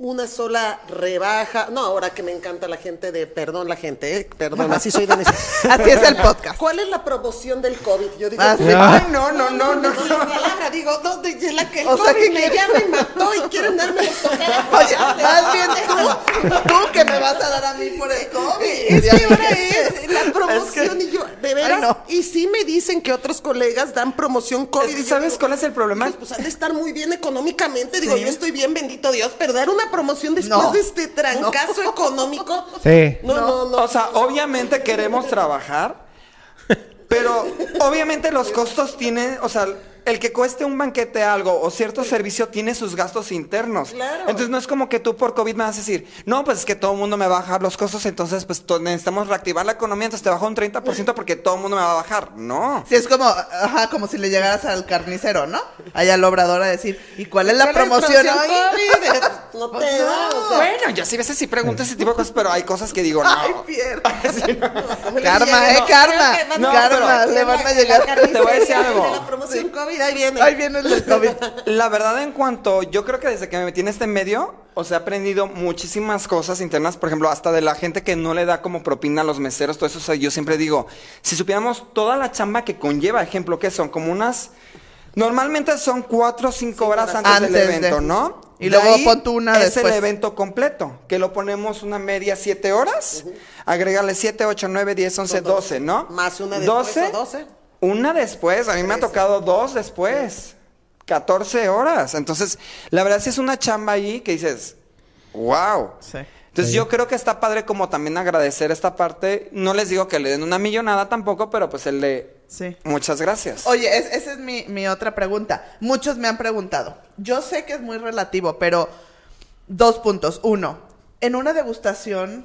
una sola rebaja. No, ahora que me encanta la gente de, perdón la gente, ¿eh? perdón, así soy de. (laughs) Así es el podcast. ¿Cuál es la promoción del COVID? Yo digo, Ah, sí. ay, no, no, no, no, no, la palabra, digo, no, de- de la que el O sea, COVID que- me ya me (laughs) mató y quieren darme los Oye, más bien tú, tú que me vas a dar a mí por el COVID. Es que ahora es la promoción y yo, de veras, Ay, no. y sí me dicen que otros colegas dan promoción COVID. Es que y yo ¿sabes cuál es el problema? Pues, pues han de estar muy bien económicamente. Digo, Sí. yo estoy bien, bendito Dios, pero dar una promoción después No. de este trancazo (laughs) económico. Sí. No, no, no. O sea, obviamente queremos trabajar, pero obviamente los costos tienen, o sea, el que cueste un banquete algo o cierto servicio tiene sus gastos internos. Claro. Entonces no es como que tú por COVID me vas a decir, no, pues es que todo el mundo me va a bajar los costos, entonces pues necesitamos reactivar la economía, entonces te bajo un 30% porque todo el mundo me va a bajar. No. Sí, es como, ajá, como si le llegaras al carnicero, ¿no? Allá al obrador a decir, ¿y cuál es la ¿Cuál es promoción hoy? COVID? (laughs) No Pues te o sea, Bueno, yo sí a veces sí pregunto ese tipo de cosas, pero hay cosas que digo, no. Ay, Pierre. (laughs) Karma, eh, no, karma. karma, le van a llegar. Te voy a decir algo. de La promoción COVID, ahí viene. Ahí viene el (laughs) COVID. La verdad, en cuanto, yo creo que desde que me metí en este medio, o sea, he aprendido muchísimas cosas internas, por ejemplo, hasta de la gente que no le da como propina a los meseros, todo eso, o sea, yo siempre digo, si supiéramos toda la chamba que conlleva, ejemplo, que son como unas, normalmente son cuatro o cinco horas antes, Antes del de- evento, ¿no? y De luego ahí pon tú una es después. el evento completo, que lo ponemos una media siete horas, agrégale siete, ocho, nueve, diez, once, doce. ¿no? Más una después, ¿o doce? Una después, a mí me ha tocado dos después. 14 horas. Entonces, la verdad sí es una chamba ahí que dices, wow. Sí. Entonces Sí. yo creo que está padre como también agradecer esta parte. No les digo que le den una millonada tampoco, pero pues el de Sí. muchas gracias. Oye, es- esa es mi, mi otra pregunta. Muchos me han preguntado. Yo sé que es muy relativo, pero dos puntos. Uno, en una degustación,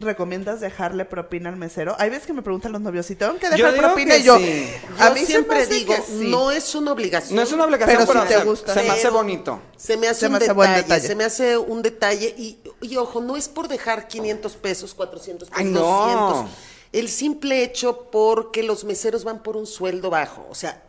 ¿recomiendas dejarle propina al mesero? Hay veces que me preguntan los novios si tengo que dejar propina que y yo, sí. a Yo mí siempre digo, que sí. no es una obligación. no es una obligación, Pero pero, si te se, gusta. se me hace bonito. Se me hace, Se un, me hace detalle, buen detalle. se me hace un detalle y, y ojo, no es por dejar 500 pesos, 400 pesos, Ay, no. 200. El simple hecho porque los meseros van por un sueldo bajo, o sea,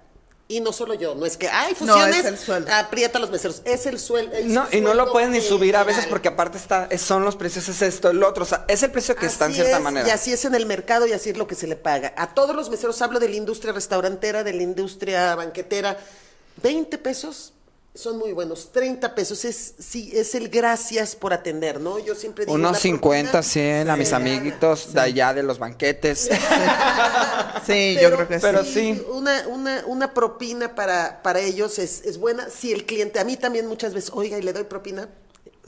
y no solo yo, no es que, ay, No, fusiones, es el sueldo. aprieta a los meseros, es el sueldo. el No, y no lo pueden ni subir a veces porque aparte está, son los precios, es esto, el otro. O sea, es el precio que está en cierta es, manera. Y así es en el mercado y así es lo que se le paga. A todos los meseros, hablo de la industria restaurantera, de la industria banquetera, 20 pesos son muy buenos, 30 pesos es sí es el gracias por atender, ¿no? Yo siempre digo Unos la 50, propina 100 a mis amiguitos de allá de los banquetes. (laughs) Sí, yo Pero- creo que pero sí. sí. Una, una, una propina para, para ellos es, es buena. Si el cliente, a mí también muchas veces, oiga, y le doy propina.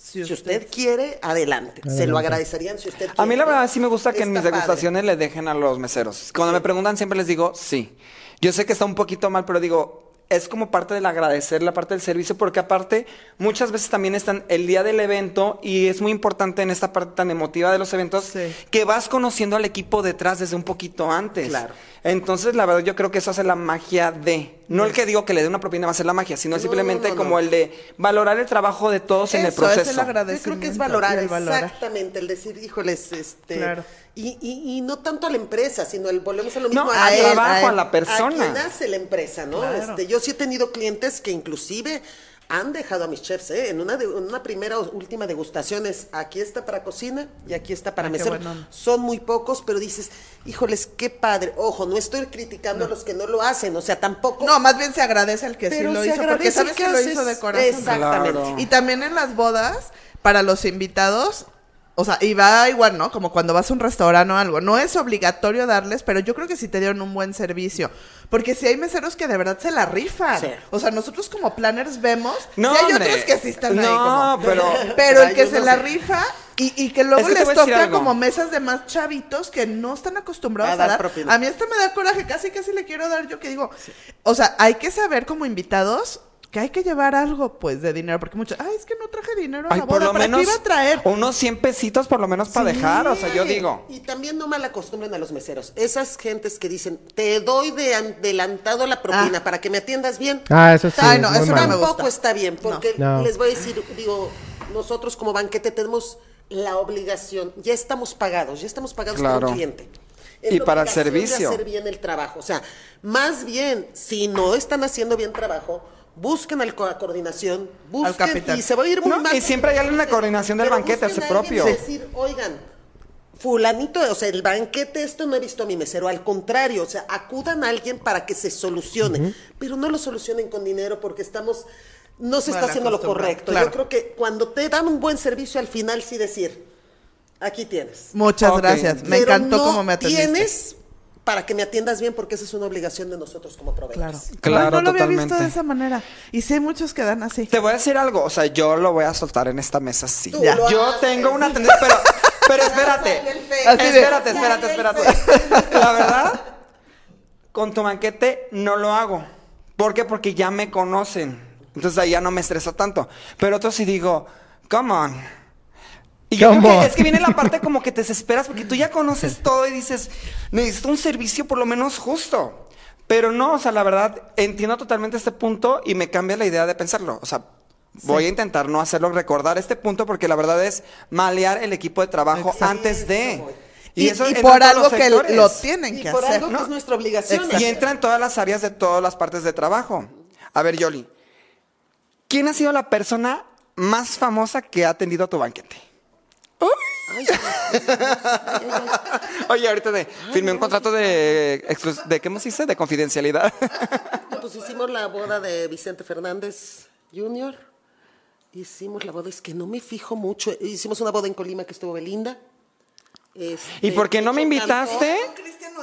Si Si, usted- quiere, adelante. Se lo agradecerían si usted quiere. A mí la verdad sí me gusta que en mis padre. degustaciones le dejen a los meseros. Cuando me preguntan siempre les digo sí. Yo sé que está un poquito mal, pero digo, es como parte del agradecer, la parte del servicio, porque aparte muchas veces también están el día del evento y es muy importante en esta parte tan emotiva de los eventos Sí. que vas conociendo al equipo detrás desde un poquito antes. Claro. Entonces, la verdad, yo creo que eso hace la magia de. No el que digo que le dé una propina va a ser la magia, sino No, simplemente no, no. como el de valorar el trabajo de todos en el Eso, es proceso. el Yo creo que es valorar, el valorar. exactamente, el decir, híjoles, este... Claro. Y, y, y no tanto a la empresa, sino el, volvemos a lo No, mismo. al él, trabajo, él, a la persona. A quien hace la empresa, ¿no? Claro. Este, yo sí he tenido clientes que inclusive han dejado a mis chefs, ¿eh? En una, de- en una primera o última degustación es, aquí está para cocina y aquí está para Ah, mesero. bueno. Son muy pocos, pero dices, híjoles, qué padre. Ojo, no estoy criticando a los que no lo hacen, o sea, tampoco... No, más bien se agradece al que sí lo hizo, porque sabes que, que lo haces- hizo de corazón. Exactamente. Claro. Y también en las bodas, para los invitados, o sea, y va igual, ¿no? Como cuando vas a un restaurante o algo. No es obligatorio darles, pero yo creo que sí te dieron un buen servicio. Porque si hay meseros que de verdad se la rifan. Sí. O sea, nosotros como planners vemos. No, hay hombre. otros que sí están ahí No, como. pero- (laughs) Pero el que se no la sé. rifa. Y, y que luego Es que te les a toca como mesas de más chavitos que no están acostumbrados A a dar propina. A mí hasta me da coraje, casi casi le quiero dar yo que digo. O sea, hay que saber como invitados que hay que llevar algo pues de dinero, porque muchos, ay, es que no traje dinero a Ay, la por lo ¿para menos qué iba a traer? unos 100 pesitos por lo menos para Sí. dejar, o sea, yo digo. Y también no mal acostumbren a los meseros. Esas gentes que dicen, te doy de adelantado la propina Ah. para que me atiendas bien. Ah, eso sí. Ay, no, eso. Tampoco está bien, porque No. les voy a decir, digo, nosotros como banquete tenemos la obligación, ya estamos pagados, ya estamos pagados por Claro. un cliente. Y para el servicio. hacer bien el trabajo. O sea, más bien, si no están haciendo bien trabajo, busquen al co- a coordinación, busquen capitán. y se va a ir muy No, mal. y siempre hay alguien en la coordinación del banquete, a alguien propio. y decir, oigan, fulanito, o sea, el banquete esto no he visto a mi mesero, al contrario, o sea, acudan a alguien para que se solucione, pero no lo solucionen con dinero porque estamos no se está haciendo lo correcto. claro. Yo creo que cuando te dan un buen servicio al final sí decir, aquí tienes. Muchas gracias. Me Pero encantó no cómo me atendiste. tienes para que me atiendas bien porque esa es una obligación de nosotros como Claro. proveedores. Claro, no, no lo había totalmente. visto de esa manera. Y sí hay muchos que dan así. Te voy a decir algo, o sea, yo lo voy a soltar en esta mesa, sí. Tú Ya. lo Yo haces. tengo una tendencia, pero, pero espérate. Espérate, espérate, espérate. La verdad, con tu banquete no lo hago. ¿Por qué? Porque ya me conocen. Entonces ahí ya no me estreso tanto. Pero otros sí digo, come on. Y yo creo que es que viene la parte como que te desesperas porque tú ya conoces todo y dices, necesito un servicio por lo menos justo. Pero no, o sea, la verdad, entiendo totalmente este punto y me cambia la idea de pensarlo. O sea, voy a intentar no hacerlo recordar este punto porque la verdad es malear el equipo de trabajo Exacto. antes de. Y, eso y por algo que lo tienen Y que por hacer. algo que ¿no? es nuestra obligación. Y entra en todas las áreas de todas las partes de trabajo. A ver, Yoli, ¿quién ha sido la persona más famosa que ha atendido a tu banquete? Ay, Oye, ahorita de, firmé un contrato de, de ¿qué más hice? De confidencialidad. pues hicimos la boda de Vicente Fernández Jr. Hicimos la boda, es que no me fijo mucho. Hicimos una boda en Colima que estuvo Belinda. Este, ¿Y por qué no me hecho, invitaste? cantó-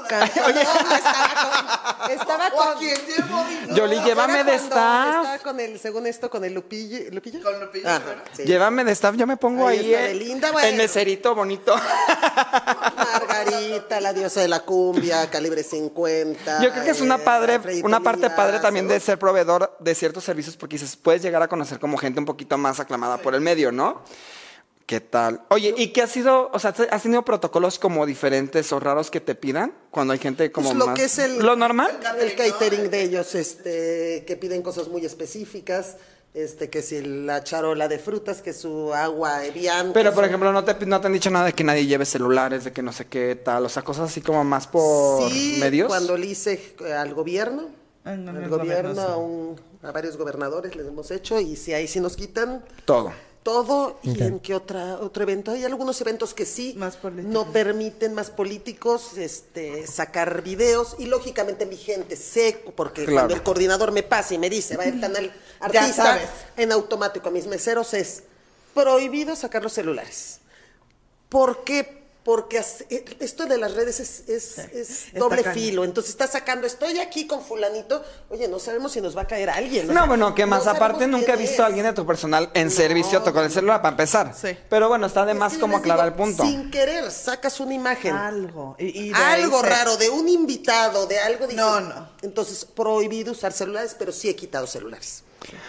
cantó- (laughs) no, no, estaba con... Estaba con... Yoli, No, llévame era de staff. Estaba con el, según esto, con el Lupillo. ¿Lupillo? Con Lupillo, sí. Llévame de staff, yo me pongo Ahí Belinda, bueno. el meserito bonito. (laughs) Margarita, la diosa de la cumbia, calibre 50. Yo creo que es una eh, padre, una parte padre también de ser proveedor de ciertos servicios porque dices, puedes llegar a conocer como gente un poquito más aclamada por el medio, ¿no? ¿Qué tal? Oye, ¿y qué ha sido, o sea, has tenido protocolos como diferentes o raros que te pidan cuando hay gente como Pues lo más... que es el... ¿Lo normal? El catering de ellos, este, que piden cosas muy específicas, este, que si la charola de frutas, que su agua Evian. Pero, por su- ejemplo, no te, no te han dicho nada de que nadie lleve celulares, de que no sé qué tal, o sea, cosas así como más por sí, medios. cuando le hice eh, al gobierno, el al gobierno, gobierno, sí. a, un- a varios gobernadores les hemos hecho, y si ahí sí nos quitan Todo. Todo, y en qué otra, otro evento. Hay algunos eventos que sí Más no permiten más políticos este, sacar videos, y lógicamente mi gente sé, porque Claro. cuando el coordinador me pasa y me dice, va a ir tan al Ya artista, sabes. en automático a mis meseros es prohibido sacar los celulares. ¿Por qué? Porque eh, esto de las redes es, es- doble filo. Entonces está sacando, estoy aquí con fulanito. Oye, no sabemos si nos va a caer alguien. o No, sea, bueno, que más no aparte nunca he visto a alguien de tu personal en No. servicio con el celular para empezar. Sí. Pero bueno, está de Es más que como aclarar digo, el punto. Sin querer, sacas una imagen. Algo. Y, y algo se- raro, de un invitado, de algo. dices, No, no. Entonces, prohibido usar celulares, pero sí he quitado celulares.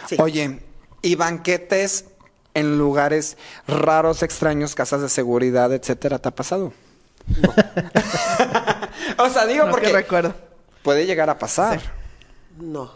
Sí. Oye, y banquetes en lugares raros, extraños, casas de seguridad, etcétera, ¿te ha pasado? (laughs) o sea, digo No, porque que recuerdo. puede llegar a pasar. No.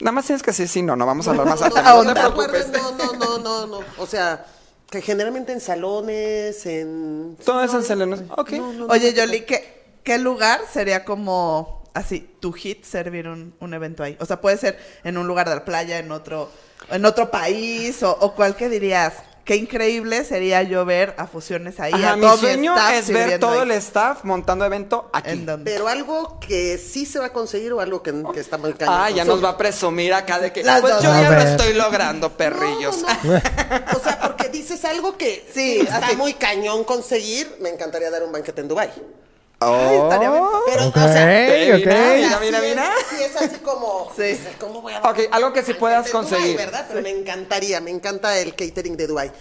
Nada más tienes que decir sí, no, no vamos a hablar más No, (laughs) al no, no, No no, no, no, no, no. O sea, que generalmente en salones, en... Todo eso en Selenos. Ok. No, no, no, Oye, no, Yoli, ¿qué, ¿qué lugar sería como así, tu hit servir un, un evento ahí? O sea, puede ser en un lugar de la playa, en otro, en otro país, o, o cuál que dirías. Qué increíble sería yo ver a fusiones ahí. Ajá, a mi todo mi sueño staff es ver todo ahí. el staff montando evento aquí. ¿En dónde? Pero algo que sí se va a conseguir o algo que, que está muy cañón. Ah, ya nos va a presumir acá de que. Las Pues dos. yo A ya ver. lo estoy logrando, perrillos. No, no, no. (laughs) O sea, porque dices algo que Sí, está así. muy cañón conseguir. Me encantaría dar un banquete en Dubai. Ay, estaría bien. Oh. Pero, Ok, o sea, Eh, ok. mira, mira, sí es- mira. sí es así como... Sí. dices, ¿Cómo voy a dar Ok, algo que sí puedas conseguir. ¿verdad? Pero me encantaría, me encanta el catering de Dubai.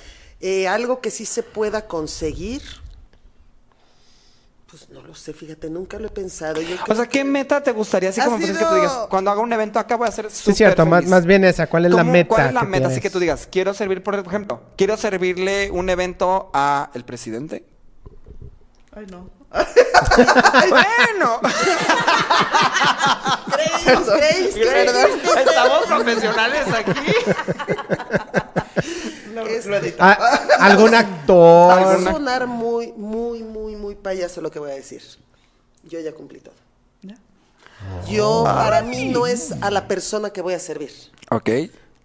Eh, algo que sí se pueda conseguir... Pues no lo sé, fíjate, nunca lo he pensado. Yo O sea, ¿qué meta te gustaría? Así como dices que tú sido- digas, cuando haga un evento acá voy a ser Sí, cierto, más, feliz. más bien esa. ¿Cuál es la ¿Cómo- meta? ¿Cuál es la que meta? Así que tú digas, quiero servir, por ejemplo, quiero servirle un evento a el presidente. Ay, no. (laughs) bueno, ¿Creéis? ¿Creéis? estamos profesionales aquí. Lo, Este- lo edito. Ah, ¿Algún actor? Va a ¿Alguna- sonar muy, muy, muy, muy payaso lo que voy a decir. Yo ya cumplí todo. ¿Ya? Yo, para mí, no es a la persona que voy a servir. Ok.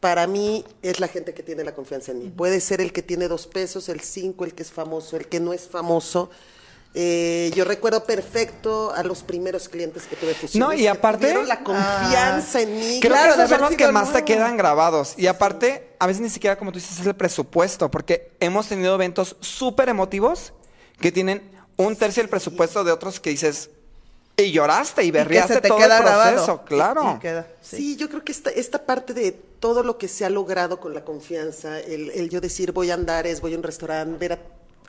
Para mí es la gente que tiene la confianza en mí. Puede ser el que tiene dos pesos, el cinco, el que es famoso, el que no es famoso. Eh, yo recuerdo perfecto a los primeros clientes que tuve fusiones. No, y que aparte- tuvieron la confianza en mí. Creo Claro, que esos son los que más te quedan grabados. Y aparte, a veces ni siquiera, como tú dices, es el presupuesto, porque hemos tenido eventos súper emotivos que tienen un tercio del presupuesto de otros que dices, y lloraste y Y que berriaste se te todo queda el proceso, grabado. claro. Y queda, Sí. sí. yo creo que esta, esta parte de todo lo que se ha logrado con la confianza, el, el yo decir voy a andares, voy a un restaurante, ver a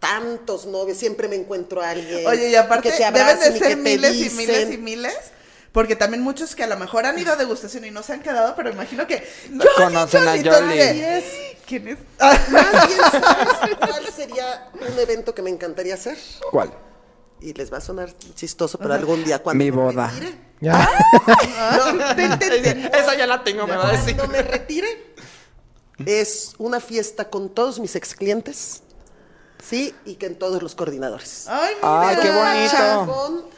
tantos novios, siempre me encuentro a alguien. Oye, y aparte que te deben de ser miles y miles y miles. Porque también muchos que a lo mejor han ido a degustación y no se han quedado, pero imagino que Conocen a de, ¿Quién es? (laughs) Más bien, ¿sabes cuál sería un evento que me encantaría hacer? ¿Cuál? Y les va a sonar chistoso, pero algún día cuando Mi me boda. retire- Ya. (laughs) No, ten, ten, ten. Esa ya la tengo, me va a decir. Cuando me retire, es una fiesta con todos mis ex clientes, ¿sí? Y que en todos los coordinadores. Ay, mira. Ay, qué bonito.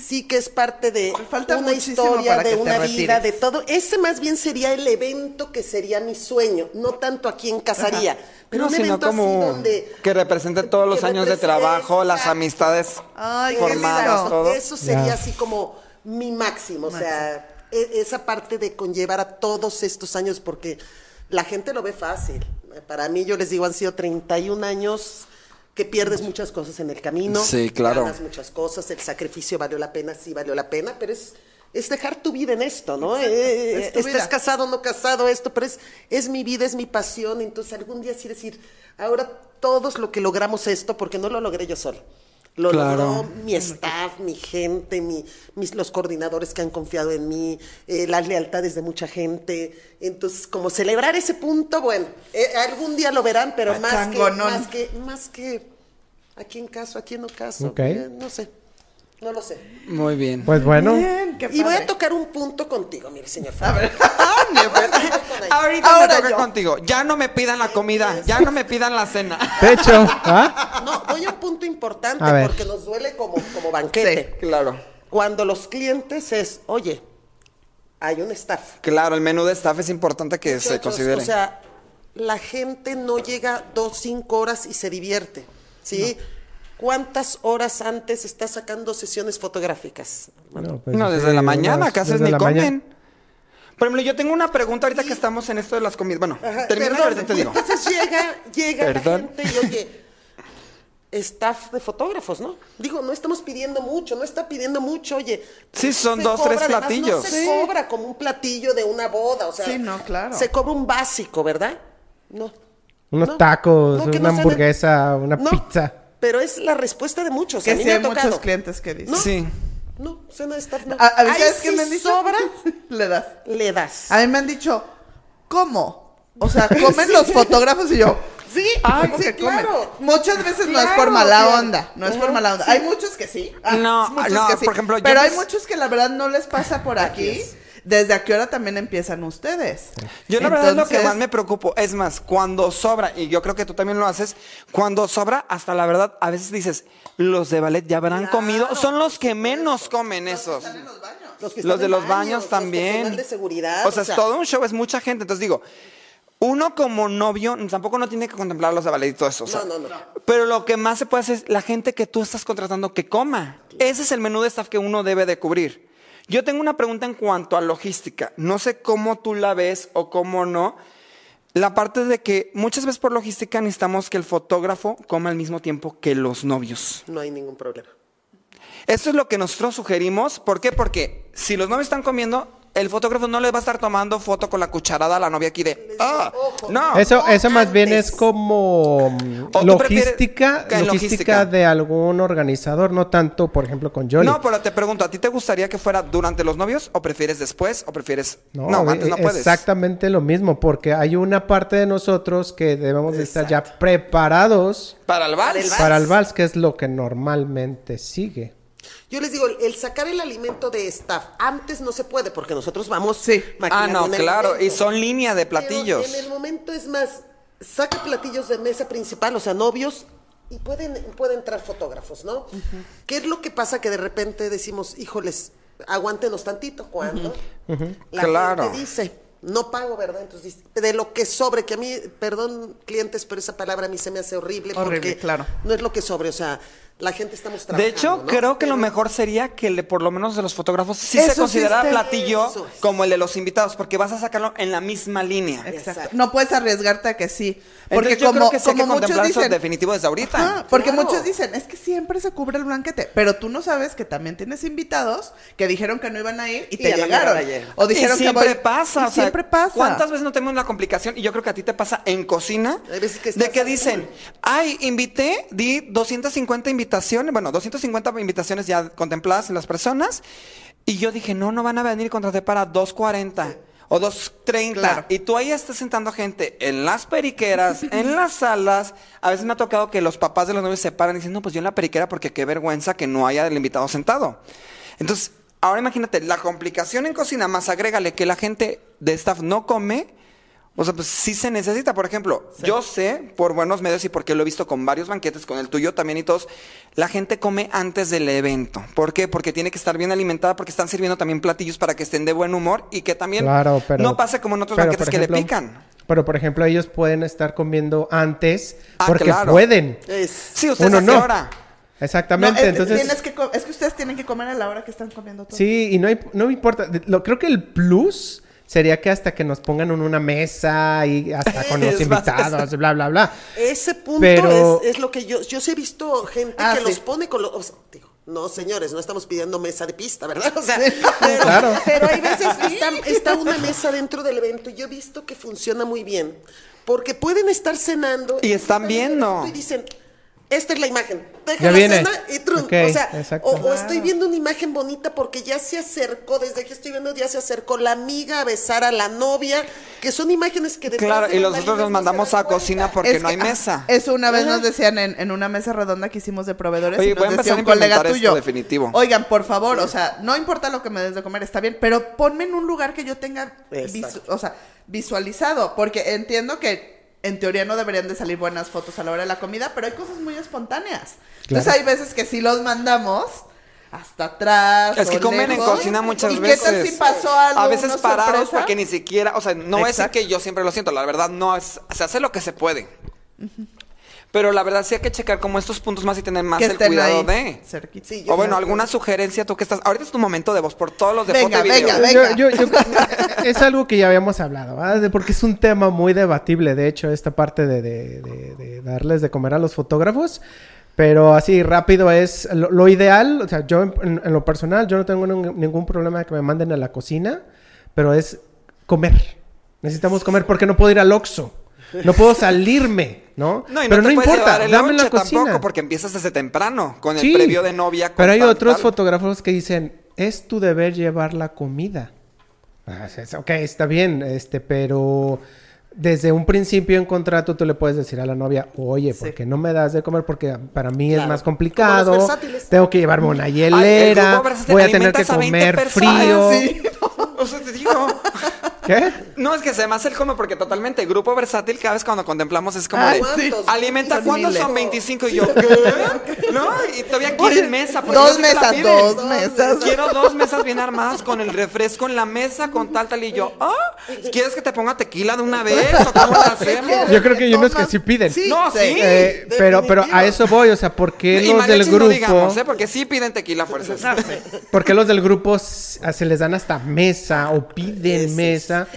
Sí que es parte de falta una historia, de una vida, retires. de todo. Ese más bien sería el evento que sería mi sueño, no tanto aquí en Casaría, pero No, un sino evento así donde que represente todos los años de trabajo, las amistades Ay, formadas, todo. Eso sería así como mi máximo, o sea, e- esa parte de conllevar a todos estos años, porque la gente lo ve fácil. Para mí, yo les digo, han sido 31 años que pierdes muchas cosas en el camino. Sí, claro. Ganas muchas cosas, el sacrificio valió la pena, sí valió la pena, pero es, es dejar tu vida en esto, ¿no? Eh, es vida. casado, no casado, esto, pero es, es mi vida, es mi pasión, entonces algún día sí decir, ahora todos lo que logramos esto, porque no lo logré yo solo. Lo Claro. logró mi staff, mi gente, mi, mis, los coordinadores que han confiado en mí, eh, las lealtades de mucha gente. Entonces, como celebrar ese punto, bueno, eh, algún día lo verán, pero más que, más que, más que a quién caso, a quién no caso. Eh, no sé, no lo sé. Muy bien. Pues bueno. Bien, qué Y voy a tocar un punto contigo, mire, señor. A ver. (laughs) Ahorita Ahora me toca yo. contigo. Ya no me pidan la comida, (laughs) ya no me pidan la cena. De hecho, ¿ah? No, voy a un punto importante A porque nos duele como, como banquete. Claro. Cuando los clientes es, oye, hay un staff. Claro, el menú de staff es importante que se considere. O sea, la gente no llega dos, cinco horas y se divierte, ¿sí? ¿Cuántas horas antes estás sacando sesiones fotográficas? No, pues, no, desde sí, la mañana, unas- casi ni comen. mañana. Por ejemplo, yo tengo una pregunta ahorita que estamos en esto de las comidas. Bueno, Ajá, y perdón, ahorita te digo. Entonces llega, llega Perdón. la gente y oye, staff de fotógrafos, ¿no? Digo, no estamos pidiendo mucho, no está pidiendo mucho, oye. Sí, son se dos, tres además, platillos. No se Sí. cobra como un platillo de una boda, o sea. Sí, no, claro. Se cobra un básico, ¿verdad? No. Unos No, tacos, no, una no hamburguesa, una No, pizza. Pero es la respuesta de muchos. Que a mí sí me ha hay tocado. muchos clientes que dicen. No. Sí. No, cena de staff no. A, a ver, Ahí ¿sabes qué sí me han dicho? sobra, (laughs) Le das. le das. A mí me han dicho, ¿cómo? O sea, (laughs) comen los fotógrafos y yo. Sí, sí, comen. claro. Muchas veces no es por mala claro. onda, no es por mala onda. sí. Hay muchos que sí. Ah, No, muchos no, que sí. por ejemplo, yo Pero hay pues- muchos que la verdad no les pasa por aquí. ¿Desde a qué hora también empiezan ustedes? Yo la verdad es lo que más me preocupo. Es más, cuando sobra, y yo creo que tú también lo haces, cuando sobra, hasta la verdad, a veces dices, los de ballet ya habrán comido. Son los que menos comen esos. Los, que Los están de en los baños, baños los también. personal de seguridad. O sea, es todo un show, es mucha gente. Entonces digo, uno como novio tampoco no tiene que contemplar los de ballet y todo eso. o sea, No, no, no. Pero lo que más se puede hacer es la gente que tú estás contratando que coma. Ese es el menú de staff que uno debe de cubrir. Yo tengo una pregunta en cuanto a logística. No sé cómo tú la ves o cómo no. La parte de que muchas veces por logística necesitamos que el fotógrafo coma al mismo tiempo que los novios. No hay ningún problema. Esto es lo que nosotros sugerimos. ¿Por qué? Porque si los novios están comiendo, el fotógrafo no les va a estar tomando foto con la cucharada a la novia aquí de. ¡Ah! No. Eso, eso más bien es como mm, ¿O tú logística, logística logística? de algún organizador, no tanto, por ejemplo, con Jolly. No, pero te pregunto, ¿a ti te gustaría que fuera durante los novios o prefieres después o prefieres... No, No, antes no e- puedes. Exactamente lo mismo, porque hay una parte de nosotros que debemos de estar ya preparados. Para el vals. para el vals, que es lo que normalmente sigue. Yo les digo, el sacar el alimento de staff antes no se puede porque nosotros vamos Sí. Ah, no, claro. Y son línea de Pero platillos. en el momento es más, saca platillos de mesa principal, o sea, novios, y pueden, pueden entrar fotógrafos, ¿no? ¿Qué es lo que pasa que de repente decimos, híjoles, aguántenos tantito? cuando La Claro. gente dice, no pago, ¿verdad? Entonces, de lo que sobre, que a mí, perdón, clientes, pero esa palabra a mí se me hace horrible, Horrible, porque claro. no es lo que sobre, o sea, la gente estamos De trabajando. hecho, ¿no? creo que lo mejor sería que le, por lo menos de los fotógrafos sí Eso se sí considera está- platillo es. como el de los invitados, porque vas a sacarlo en la misma línea. Exacto. Exacto. No puedes arriesgarte a que sí. Porque Entonces, yo como, creo que sí hay que como muchos contemplar eso dicen, definitivo desde ahorita. Ajá, porque Claro. muchos dicen, es que siempre se cubre el blanquete, pero tú no sabes que también tienes invitados que dijeron que no iban a ir y, Y te la llegaron. O dijeron y siempre que voy- pasa, y o sea, siempre pasa. ¿Cuántas veces no tenemos una complicación? Y yo creo que a ti te pasa en cocina. Hay veces que de estás que dicen, ay, invité, di 250 invitaciones, bueno, 250 invitaciones ya contempladas en las personas. Y yo dije, no, no van a venir contraté para 240. O 2.30. Claro. Y tú ahí estás sentando gente en las periqueras, (laughs) en las salas. A veces me ha tocado que los papás de los novios se paran y dicen, no, pues yo en la periquera porque qué vergüenza que no haya el invitado sentado. Entonces, ahora imagínate, la complicación en cocina, más agrégale que la gente de staff no come. O sea, pues sí se necesita. Por ejemplo, yo sé por buenos medios y porque lo he visto con varios banquetes, con el tuyo también y todos, la gente come antes del evento. ¿Por qué? Porque tiene que estar bien alimentada, porque están sirviendo también platillos para que estén de buen humor y que también Claro, pero. no pase como en otros pero, banquetes que le pican. Pero, por ejemplo, ellos pueden estar comiendo antes Ah, porque claro. pueden. Es, Sí, ustedes Uno no. hora. Exactamente. No, es, Entonces. tienes que es que ustedes tienen que comer a la hora que están comiendo todo. Sí, y no, hay- no me importa. Lo, creo que el plus sería que hasta que nos pongan en una mesa y hasta (laughs) con los invitados, bla, bla, bla. ese punto Pero- es, es lo que yo, yo sí he visto gente Ah, que sí. los pone con los, o sea, digo, no señores, no estamos pidiendo mesa de pista, ¿verdad? (laughs) O sea, pero, (laughs) Claro. pero hay veces que está, está una mesa dentro del evento y yo he visto que funciona muy bien, porque pueden estar cenando Y están viendo. Y dicen, esta es la imagen, deja Ya la viene. cena y trun. O sea, o, o estoy viendo una imagen bonita porque ya se acercó, desde que estoy viendo ya se acercó la amiga a besar a la novia, que son imágenes que Claro, de y los nosotros nos no mandamos a cocina porque Es no hay que, ah, mesa. Eso una vez Ajá. nos decían en, en una mesa redonda que hicimos de proveedores. Oye, y nos voy a empezar decía a un colega esto tuyo. definitivo. Oigan, por favor, o sea, no importa lo que me des de comer, está bien, pero ponme en un lugar que yo tenga visu- o sea, visualizado. Porque entiendo que en teoría no deberían de salir buenas fotos a la hora de la comida, pero hay cosas muy espontáneas. Entonces hay veces que sí los mandamos hasta atrás. Es que o comen en cocina muchas ¿Y veces. qué tal si pasó algo? A veces parados sorpresa? porque ni siquiera, o sea, no Exacto. que yo siempre lo siento, la verdad no es, se hace lo que se puede. Pero la verdad sí hay que checar como estos puntos más y tener más que el estén cuidado ahí de. cerquita. Sí, O bueno, alguna sugerencia tú que estás. Ahorita es tu momento de voz por todos los de Venga, foto y video. venga, venga. Yo- yo- yo- es algo que ya habíamos hablado, ¿verdad? Porque es un tema muy debatible, de hecho, esta parte de, de- de- de darles de comer a los fotógrafos. Pero así rápido es lo, lo ideal, o sea, yo en, en lo personal, yo no tengo ningún- ningún problema de que me manden a la cocina, pero es comer. Necesitamos comer porque no puedo ir al Oxxo. No puedo salirme, ¿no? (laughs) No, y pero no te no puedes importa, dame la cocina. tampoco porque empiezas desde temprano con el Sí, previo de novia. con Pero hay tal, otros tal. fotógrafos que dicen, es tu deber llevar la comida. Ah, Ok, está bien, este, pero desde un principio en contrato tú le puedes decir a la novia, oye, ¿por Sí. qué no me das de comer? Porque para mí es más complicado, tengo que llevarme una el hielera, voy a tener que alimentas a 20 comer frío. (laughs) Sí. O sea, te digo. ¿Qué? No, es que se me hace el como porque totalmente grupo versátil, cada vez cuando contemplamos es como de, sí. alimenta cuántos son 25 y yo, ¿qué? ¿No? Y todavía quieren mesa. porque Dos no mesas, dos mesas. Quiero dos mesas bien armadas con el refresco en la mesa, con tal, tal. Y yo, ¿ah? ¿Quieres que te ponga tequila de una vez o cómo lo hacemos? Yo creo que hay unos que sí piden. Sí, No, sí. Eh, pero, pero a eso voy, o sea, ¿por qué Y los del grupo? no digamos, ¿eh? Porque sí piden tequila fuerzas. ¿Por qué los del grupo s- se les dan hasta mesa o piden Ese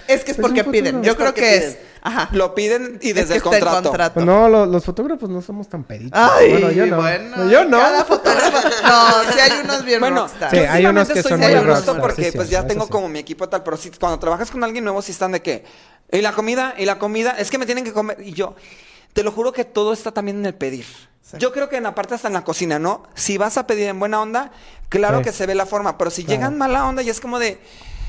es- que es porque piden. Yo creo que piden. es. Ajá. Lo piden y Es desde que el contrato. contrato. Pues no, lo- los fotógrafos no somos tan peritos. Ay, bueno, yo no. bueno, yo no. Cada fotógrafo. No, sí hay unos bien Bueno, rockstar. Sí, hay unos que estoy son muy muy a gusto rockstar, porque sí, pues sí, ya tengo sí. como mi equipo tal, pero sí, cuando trabajas con alguien nuevo sí están de que y la comida y la comida es que me tienen que comer y yo te lo juro que todo está también en el pedir. Yo creo que en la parte hasta en la cocina, ¿no? Si vas a pedir en buena onda, claro Sí. que se ve la forma, pero si Claro. llegan mala onda y es como de,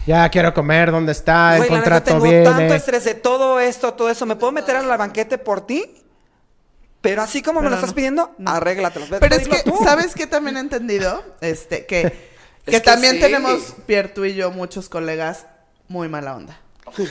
Ya quiero comer, ¿dónde está? El güey, la contrato tengo viene. tanto estrés de todo esto, todo eso, ¿me puedo meter a la banquete por ti? Pero así como me lo estás pidiendo, no. arréglatelo. Ve, Pero es que, tú. ¿sabes qué también he entendido? Este, que, (laughs) que que también sí. tenemos, Pierre, tú y yo, muchos colegas muy mala onda.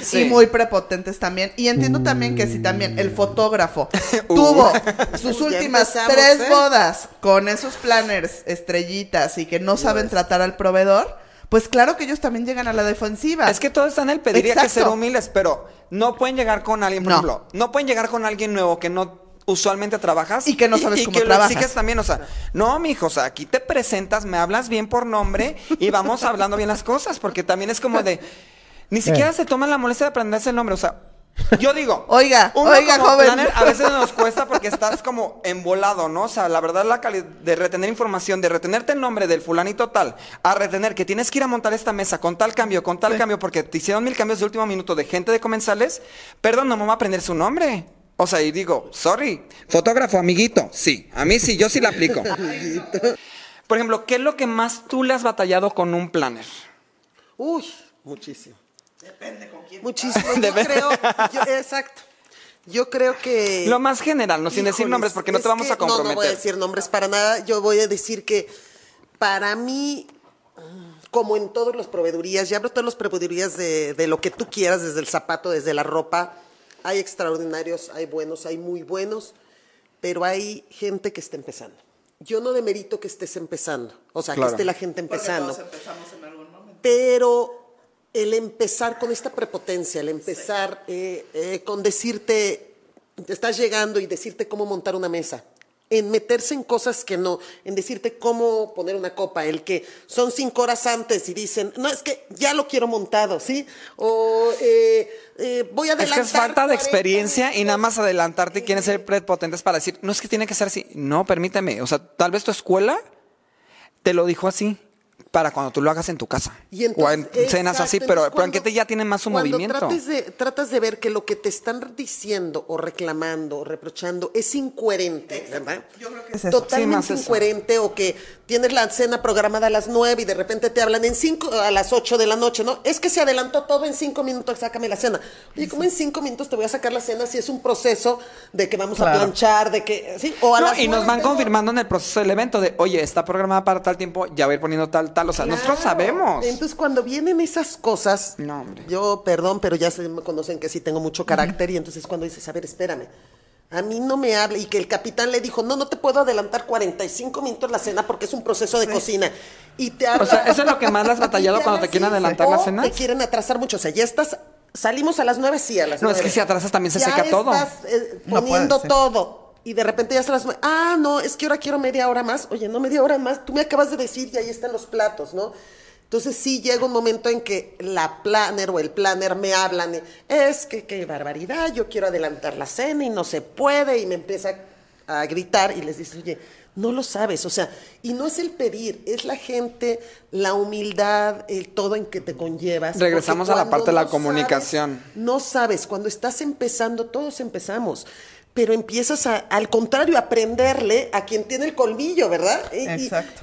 Sí. Y muy prepotentes también. Y entiendo también que si también el fotógrafo (laughs) Uh. tuvo sus (laughs) últimas tres ¿eh? bodas con esos planners estrellitas y que no saben tratar al proveedor, pues claro que ellos también llegan a la defensiva. Es que todo está en el pedir y hay que Exacto. ser humildes, pero no pueden llegar con alguien, por No. ejemplo, no pueden llegar con alguien nuevo que no usualmente trabajas Y que no sabes y cómo que trabajas. lo exiges también, o sea, no, mijo, o sea, aquí te presentas, me hablas bien por nombre y vamos hablando bien las cosas, porque también es como de ni (laughs) siquiera se toman la molestia de aprenderse el nombre, o sea, yo digo, Oiga, oiga, joven. planner a veces nos cuesta porque estás como embolado, ¿no? O sea, la verdad la calidad de retener información, de retenerte el nombre del fulanito tal, a retener que tienes que ir a montar esta mesa con tal cambio, con tal cambio, porque te hicieron mil cambios de último minuto de gente de comensales, perdón, no me voy a aprender su nombre. O sea, y digo, sorry, fotógrafo, amiguito, sí, a mí sí, yo sí la aplico. (laughs) Por ejemplo, ¿qué es lo que más tú le has batallado con un planner? Uy, muchísimo. Depende con quién. Muchísimo. (laughs) Yo creo, yo- exacto. Yo creo que. Lo más general, no sin decir nombres, porque no te vamos que- a comprometer. No, no voy a decir nombres para nada. Yo voy a decir que para mí, como en todas las proveedurías, ya hablo de todas las proveedurías de, de lo que tú quieras, desde el zapato, desde la ropa, hay extraordinarios, hay buenos, hay muy buenos, pero hay gente que está empezando. Yo no demerito que estés empezando, o sea, Claro. que esté la gente empezando. Pero el empezar con esta prepotencia, el empezar eh, eh, con decirte, te estás llegando y decirte cómo montar una mesa, en meterse en cosas que no, en decirte cómo poner una copa, el que son cinco horas antes y dicen, no, es que ya lo quiero montado, ¿sí? O eh, eh, voy a Es adelantar. que es falta de 40 experiencia y nada más adelantarte y quieren ser prepotentes para decir, no es que tiene que ser así. No, permíteme. O sea, tal vez tu escuela te lo dijo así para cuando tú lo hagas en tu casa. Y entonces, o en cenas exacto, así, pero entonces, pero en que ya tienen más su cuando movimiento. Trates de, tratas de ver que lo que te están diciendo o reclamando o reprochando es incoherente, ¿verdad? Yo creo que es eso. Totalmente Sí, más eso. incoherente o que tienes la cena programada a las nueve y de repente te hablan en cinco, a las ocho de la noche, ¿no? Es que se adelantó todo en cinco minutos, sácame la cena. Oye, ¿cómo en cinco minutos te voy a sacar la cena si es un proceso de que vamos a Claro. planchar, de que, sí? O a No, las y nos van confirmando en el proceso del evento de, oye, está programada para tal tiempo, ya voy a ir poniendo tal, tal. O sea, nosotros sabemos. Entonces, cuando vienen esas cosas, No, hombre. yo, perdón, pero ya se me conocen que sí tengo mucho carácter, y entonces cuando dices, a ver, espérame, a mí no me habla, y que el capitán le dijo, no, no te puedo adelantar 45 minutos la cena porque es un proceso de cocina. Y te habla- sea, eso es lo que más has (laughs) batallado cuando te quieren adelantar las o cenas. te quieren atrasar mucho, o sea, ya estás, salimos a las nueve, sí, a las No, es nueve. que si atrasas también se Ya seca todo. estás, eh, No poniendo ser. todo. Y de repente ya se las... Ah, no, es que ahora quiero media hora más. Oye, no media hora más. Tú me acabas de decir y ahí están los platos, ¿no? Entonces sí llega un momento en que la planner o el planner me hablan. es que qué barbaridad, yo quiero adelantar la cena y no se puede. Y me empieza a gritar y les dice, oye, no lo sabes. O sea, y no es el pedir, es la gente, la humildad, el todo en que te conllevas. Regresamos a la parte de la no comunicación. sabes, no sabes, cuando estás empezando, todos empezamos. Pero empiezas a, al contrario, a aprenderle a quien tiene el colmillo, ¿verdad? Y-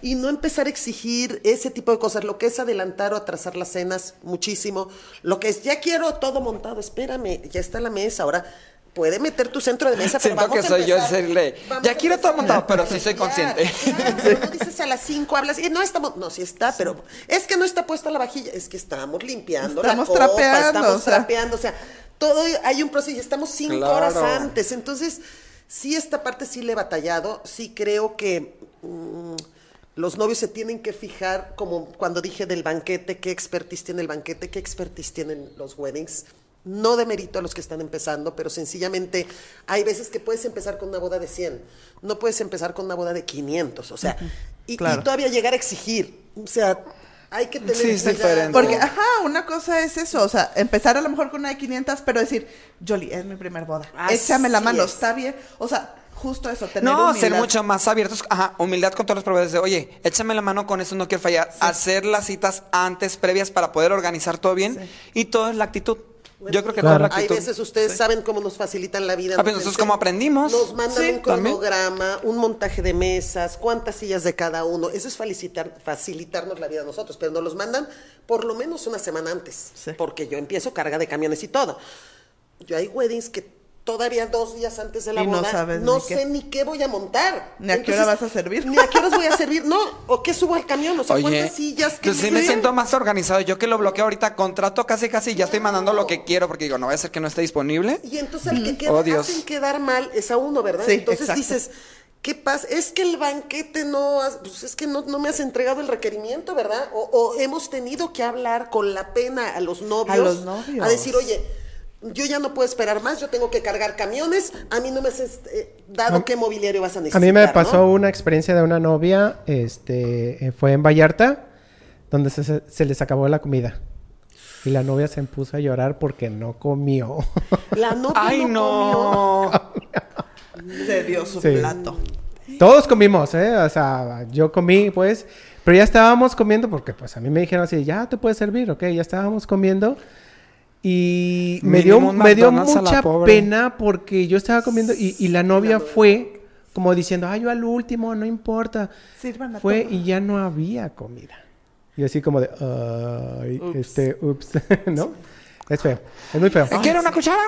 y- no empezar a exigir ese tipo de cosas. Lo que es adelantar o atrasar las cenas, muchísimo. Lo que es, ya quiero todo montado, espérame, ya está la mesa. Ahora, puede meter tu centro de mesa, pero Siento vamos que soy yo empezar. decirle, Vamos ya quiero todo montado, pero sí soy Ya, consciente. (laughs) ya, no dices a las 5, hablas y no estamos, no, sí está, pero es que no está puesta la vajilla, es que estamos limpiando Estamos la copa, trapeando, estamos o sea. trapeando, o sea, todo hay un proceso, estamos cinco Claro. horas antes, entonces sí esta parte sí le he batallado, sí creo que mm, los novios se tienen que fijar, como cuando dije del banquete, qué expertise tiene el banquete, qué expertise tienen los weddings. No de mérito a los que están empezando, pero sencillamente hay veces que puedes empezar con una boda de 100, no puedes empezar con una boda de 500, o sea, y, todavía llegar a exigir, o sea, hay que tener Sí, es diferente. Porque, ajá, una cosa es eso, o sea, empezar a lo mejor con una de 500, pero decir, Jolly, es mi primer boda, Así échame la mano, es. está bien, o sea, justo eso, tener No, ser humildad. mucho más abiertos. Ajá, humildad con todos los proveedores de, oye, échame la mano con eso, no quiero fallar. Hacer las citas antes, previas, para poder organizar todo bien. Y todo es la actitud. Bueno, Yo creo que Claro. toda la Hay veces ustedes saben cómo nos facilitan la vida. Ah, pero nos nosotros cómo aprendimos. Nos mandan Sí, un también. cronograma, un montaje de mesas, cuántas sillas de cada uno. Eso es facilitar, facilitarnos la vida a nosotros, pero nos los mandan por lo menos una semana antes. Sí. Porque yo empiezo carga de camiones y todo. Yo hay weddings que todavía dos días antes de la Y no boda sabes no ni qué. sé ni qué voy a montar. Ni a qué hora vas a servir. Ni a qué horas voy a (laughs) servir. No, o qué subo al camión, o sea, Oye, cuántas sillas. qué yo sí me siento más organizado. Yo que lo bloqueo ahorita, contrato casi casi, ya estoy mandando lo que quiero porque digo, no vaya a ser que no esté disponible. Y entonces el que queda, Oh, Dios. hacen quedar mal es a uno, ¿verdad? Sí, entonces exacto. dices, ¿Qué pasa? Es que el banquete no, has- pues es que no, no me has entregado el requerimiento, ¿verdad? O, o hemos tenido que hablar con la pena a los novios. A los novios. A decir, oye, yo ya no puedo esperar más, yo tengo que cargar camiones, a mí no me has este, dado A- qué mobiliario vas a A necesitar. mí me ¿no? pasó una experiencia de una novia, este, eh, fue en Vallarta, donde se, se- les acabó la comida. Y la novia se puso a llorar porque no comió. (laughs) La novia Ay, no. comió. no. Se dio su Sí. plato. Todos comimos, ¿eh? O sea, yo comí, pues, pero ya estábamos comiendo porque, pues, a mí me dijeron así, ya te puedes servir, ok, ya estábamos comiendo. Y me dio, me dio mucha pena porque yo estaba comiendo y, y la novia fue como diciendo, ay, yo al último, no importa. Sirvan a Fue y ya no había comida. Y así como de, ay, este, ups, (laughs) ¿no? Es feo, es muy feo. ¿Quiere una cuchara?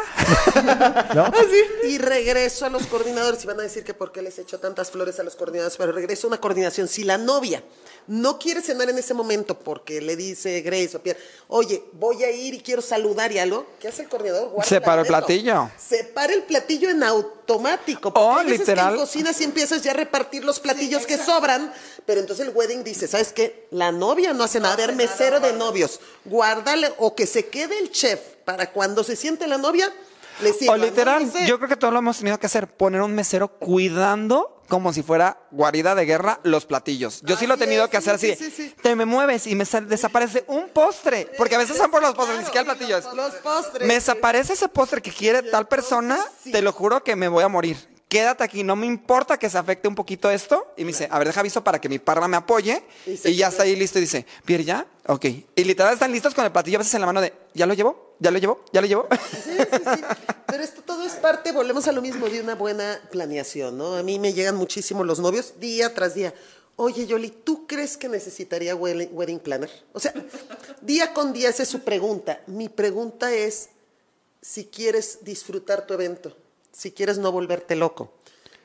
(laughs) ¿No? (laughs) Y regreso a los coordinadores y van a decir que por qué les echo tantas flores a los coordinadores, pero regreso a una coordinación. Si la novia no quiere cenar en ese momento porque le dice Grace o Pierre, oye, voy a ir y quiero saludar y algo, ¿qué hace el coordinador? Guarda Separa el platillo. Separa el platillo en automático. porque Oh, hay veces literal. Que en cocinas y empiezas ya a repartir los platillos que sobran, pero entonces el wedding dice, ¿sabes qué? La novia no hace nada. A ver, mesero de novios, guárdale o que se quede el chef para cuando se siente la novia, le sirva. O literal, yo creo que todos lo hemos tenido que hacer, poner un mesero cuidando como si fuera guarida de guerra los platillos. Yo sí lo he tenido es, que hacer sí, así. sí, sí. Te me mueves y me desaparece un postre, porque a veces son por los postres, ni siquiera el platillo es. Los postres. Me desaparece ese postre que quiere tal persona, te lo juro que me voy a morir. Quédate aquí, no me importa que se afecte un poquito esto. Y me dice, a ver, deja aviso para que mi parra me apoye. Y ya está ahí listo y dice, Pierre, ¿ya? Ok. Y literal están listos con el platillo a veces en la mano de, ¿ya lo llevo? ¿Ya lo llevo? ¿Ya lo llevo? Sí, sí, sí. Pero esto todo es parte, volvemos a lo mismo, de una buena planeación, ¿no? A mí me llegan muchísimo los novios día tras día. Oye, Yoli, ¿tú crees que necesitaría wedding wedding planner? O sea, día con día esa es su pregunta. Mi pregunta es si quieres disfrutar tu evento, si quieres no volverte loco,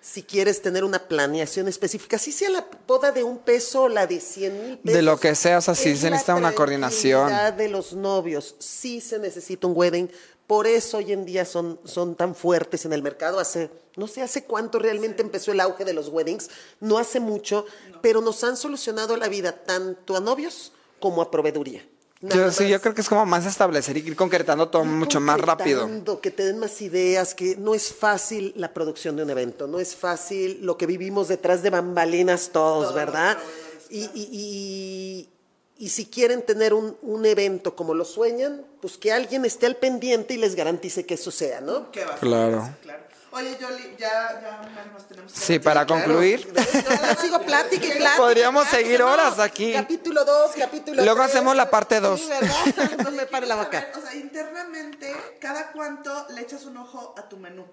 si quieres tener una planeación específica, si sea la boda de un peso o la de 100 mil pesos. De lo que sea, o sea, sí se necesita una coordinación. de los novios, sí se necesita un wedding. Por eso hoy en día son, son tan fuertes en el mercado. Hace, no sé hace cuánto realmente empezó el auge de los weddings, no hace mucho, pero nos han solucionado la vida tanto a novios como a proveeduría. Nada Yo, sí, yo creo que es como más establecer y ir concretando todo ir mucho más rápido. Que te den más ideas, que no es fácil la producción de un evento, no es fácil lo que vivimos detrás de bambalinas todos, ¿verdad? Y, y- y- y si quieren tener un, un evento como lo sueñan, pues que alguien esté al pendiente y les garantice que eso sea, ¿no? ¿Qué va a? Claro. Sí, claro. Oye, Yoli, ya, ya nos tenemos que Sí, para Claro. concluir. Yo sigo plática y plática. Podríamos plática, seguir no. horas aquí. Capítulo 2, capítulo Luego tres. hacemos la parte dos. Sí, ¿verdad? (laughs) No me pare la boca. saber, O sea, internamente, ¿cada cuánto le echas un ojo a tu menú?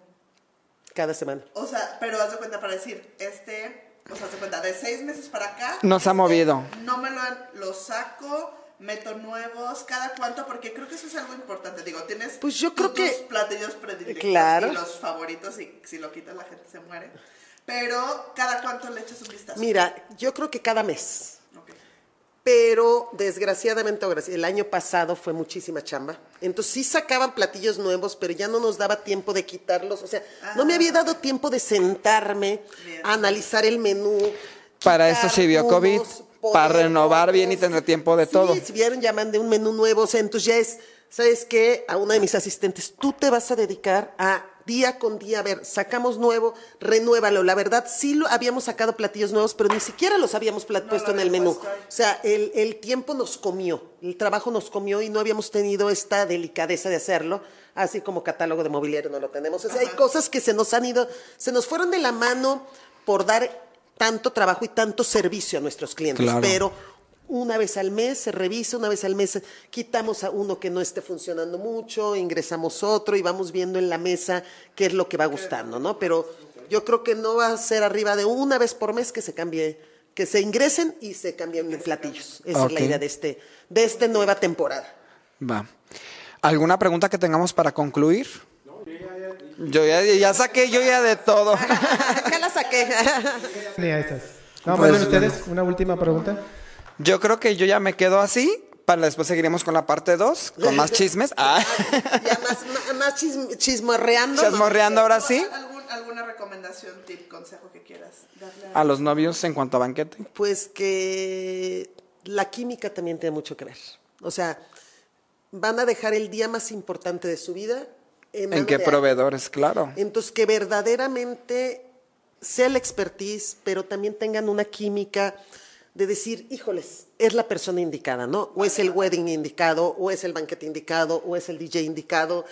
Cada semana. O sea, pero haz de cuenta para decir, este, o sea, haz de cuenta, de seis meses para acá. No se ha este, movido. No me lo, lo saco, meto nuevos, ¿cada cuánto? Porque creo que eso es algo importante. Digo, tienes Pues yo creo tus que- platillos predilectos Claro. y los favoritos y si lo quitas la gente se muere. Pero, ¿cada cuánto le echas un vistazo? Mira, yo creo que cada mes. Pero desgraciadamente, el año pasado fue muchísima chamba. Entonces sí sacaban platillos nuevos, pero ya no nos daba tiempo de quitarlos. O sea, no me había dado tiempo de sentarme, Bien. a analizar el menú. Para eso sirvió COVID, para renovar bien y tener tiempo de Sí, todo. si vieron, ya mandé un menú nuevo. O sea, entonces ya es, ¿sabes qué? A una de mis asistentes, tú te vas a dedicar a día con día, a ver, sacamos nuevo, renuévalo. La verdad, sí lo habíamos sacado platillos nuevos, pero ni siquiera los habíamos puesto en el menú. ahí. O sea, el, el tiempo nos comió, el trabajo nos comió y no habíamos tenido esta delicadeza de hacerlo, así como catálogo de mobiliario no lo tenemos. O sea, hay cosas que se nos han ido, se nos fueron de la mano por dar tanto trabajo y tanto servicio a nuestros clientes, Claro. pero una vez al mes se revisa, una vez al mes quitamos a uno que no esté funcionando mucho, ingresamos otro y vamos viendo en la mesa qué es lo que va gustando, ¿no? Pero yo creo que no va a ser arriba de una vez por mes que se cambie, que se ingresen y se cambien platillos. Esa es la idea de este, de esta nueva temporada. Va. ¿Alguna pregunta que tengamos para concluir? Yo ya, ya saqué yo ya de todo. (laughs) ya la saqué. Sí, ahí estás. No, Pues, ustedes una última pregunta. Yo creo que yo ya me quedo así. Para después seguiremos con la parte 2, con más (laughs) chismes. Ah, ya más, más chism- chismorreando. chismorreando ahora sí. ¿Algún, algún alguna recomendación, tip, consejo que quieras darle A los novios en cuanto a banquete. Pues que la química también tiene mucho que ver. O sea, van a dejar el día más importante de su vida en, ¿En manos qué proveedores? Claro. Entonces, que verdaderamente sea la expertise, pero también tengan una química de decir, híjoles, es la persona indicada, ¿no? O es el wedding indicado, o es el banquete indicado, o es el DJ indicado.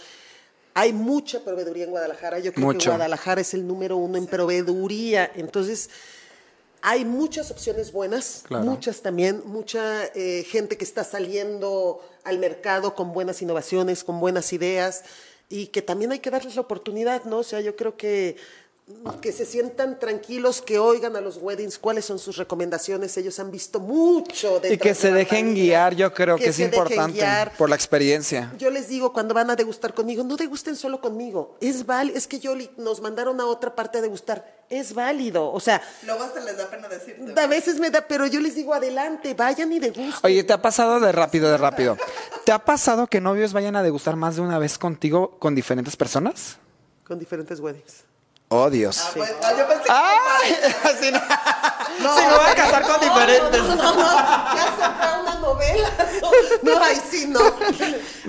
Hay mucha proveeduría en Guadalajara. Yo creo que. Guadalajara es el número uno en proveeduría. Entonces, hay muchas opciones buenas, Claro. muchas también, mucha eh, gente que está saliendo al mercado con buenas innovaciones, con buenas ideas y que también hay que darles la oportunidad, ¿no? O sea, yo creo que que se sientan tranquilos, que oigan a los weddings cuáles son sus recomendaciones. Ellos han visto mucho de Y que se dejen guiar, yo creo que, es se dejen importante guiar. por la experiencia. Yo les digo cuando van a degustar conmigo, no degusten solo conmigo. Es válido, es que yo nos mandaron a otra parte a degustar. Es válido, o sea, Luego hasta les da pena decirte. a veces me da, pero yo les digo adelante, vayan y degusten. Oye, ¿te ha pasado de rápido, de rápido? ¿Te ha pasado que novios vayan a degustar más de una vez contigo con diferentes personas? con diferentes weddings. Oh, Dios. Ah, pues, ah, yo pensé que ¡Ay! (laughs) Así no. No, Sí, me voy a casar con diferentes. No, no, no, ya saca una novela. (laughs) No, ahí sí no.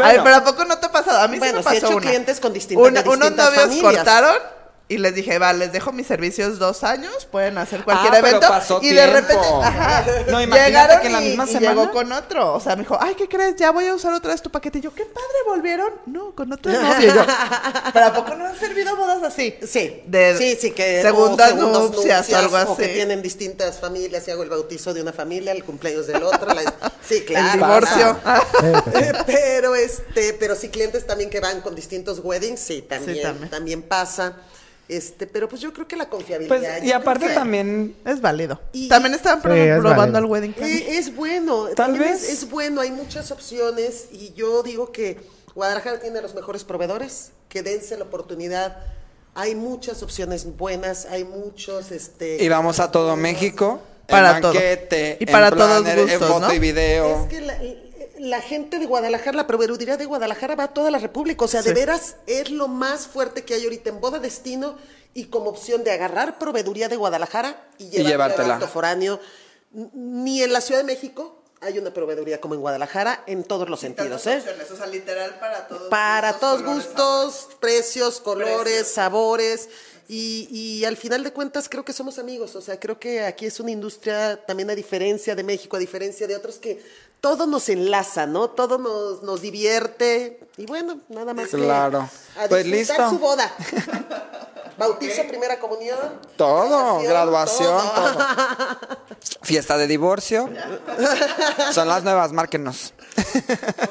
Ay, pero ¿a poco no te ha pasado? A mí Bueno, sí me sí he pasó hecho una. clientes con distintas- Una- de unos distintas novios familias. cortaron y les dije, va, les dejo mis servicios dos años, pueden hacer cualquier Ah, pero evento. pasó y de tiempo. repente, ajá, (laughs) No, llegaron que en la y- misma y semana. llegó con otro. O sea, me dijo, ay, ¿qué crees? Ya voy a usar otra vez tu paquete. Y yo, qué padre, ¿volvieron? No, con otro novio. Y yo, (laughs) ¿pero a poco no han servido bodas así? Sí, De sí, sí, que segundas nupcias o algo O que así. tienen distintas familias y hago el bautizo de una familia, el cumpleaños del otro. la- sí, claro. El divorcio. (laughs) pero este, pero sí clientes también que van con distintos weddings, sí, también, Sí, también. también. pasa. Este, pero pues yo creo que la confiabilidad. Pues, y aparte que- también, Es válido. Y- También estaban Sí, prob- es probando válido. el wedding planner. Eh, es bueno, Tal también vez. Es, es bueno, hay muchas opciones y yo digo que Guadalajara tiene los mejores proveedores, que dense la oportunidad. Hay muchas opciones buenas, hay muchos, este... y vamos a todo México. Para todo. banquete, Y para todos en gustos, foto ¿no? y video. Es que la, la gente de Guadalajara, la proveeduría de Guadalajara va a toda la República. O sea, de veras es lo más fuerte que hay ahorita en Boda Destino y como opción de agarrar proveeduría de Guadalajara y, llevártela llevártela. al foráneo. Ni en la Ciudad de México hay una proveeduría como en Guadalajara en todos los sentidos, ¿eh? o sea, literal para todos Para gustos, todos colores, gustos, precios, colores, Precios. sabores. Y, y al final de cuentas creo que somos amigos. O sea, creo que aquí es una industria también a diferencia de México, a diferencia de otros que todo nos enlaza, ¿no? Todo nos, nos divierte. Y bueno, nada más que Claro. a Pues listo. su boda. (laughs) Bautizo, primera comunión. Todo, graduación, todo. todo. Fiesta de divorcio. Son las nuevas, márquenos.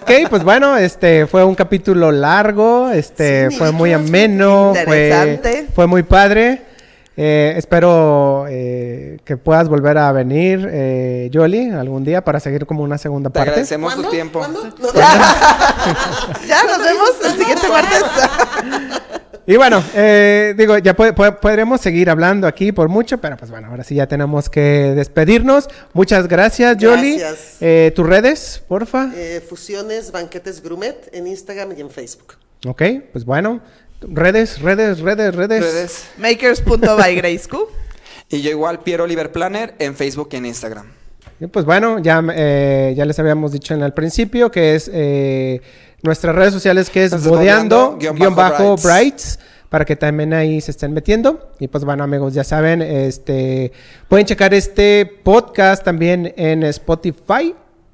Ok, pues bueno, este fue un capítulo largo, este Sí, fue muy ameno, fue, Interesante. fue muy padre. Eh, espero eh, que puedas volver a venir, eh, Yoli, algún día para seguir como una segunda Te parte. agradecemos tu tiempo. (laughs) (laughs) Ya nos vemos el siguiente martes. (laughs) Y bueno, eh, digo, ya po- po- podremos seguir hablando aquí por mucho, pero pues bueno, ahora sí ya tenemos que despedirnos. Muchas gracias, Yoli. Gracias. Eh, ¿Tus redes, porfa? Eh, fusiones, banquetes, grumet en Instagram y en Facebook. Ok, pues bueno. Redes, redes, redes, redes. Redes. Makers.by Q. (laughs) Y yo igual, Piero Oliver Planner, en Facebook y en Instagram. Y pues bueno, ya, eh, ya les habíamos dicho en el principio que es eh, nuestras redes sociales que es bodeando, bodeando, guion guion bajo bajo brights. brights, para que también ahí se estén metiendo. Y pues bueno, amigos, ya saben, este pueden checar este podcast también en Spotify.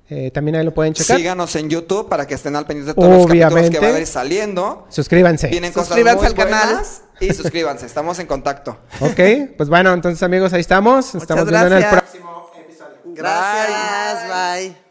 Eh, también ahí lo pueden checar. Síganos en YouTube para que estén al pendiente de todos los capítulos Obviamente. que van a ir saliendo. Suscríbanse. Vienen cosas Suscríbanse muy al canal. Y suscríbanse, estamos en contacto. Ok, pues bueno, entonces amigos, ahí estamos. Estamos viendo en el próximo episodio. Gracias, bye.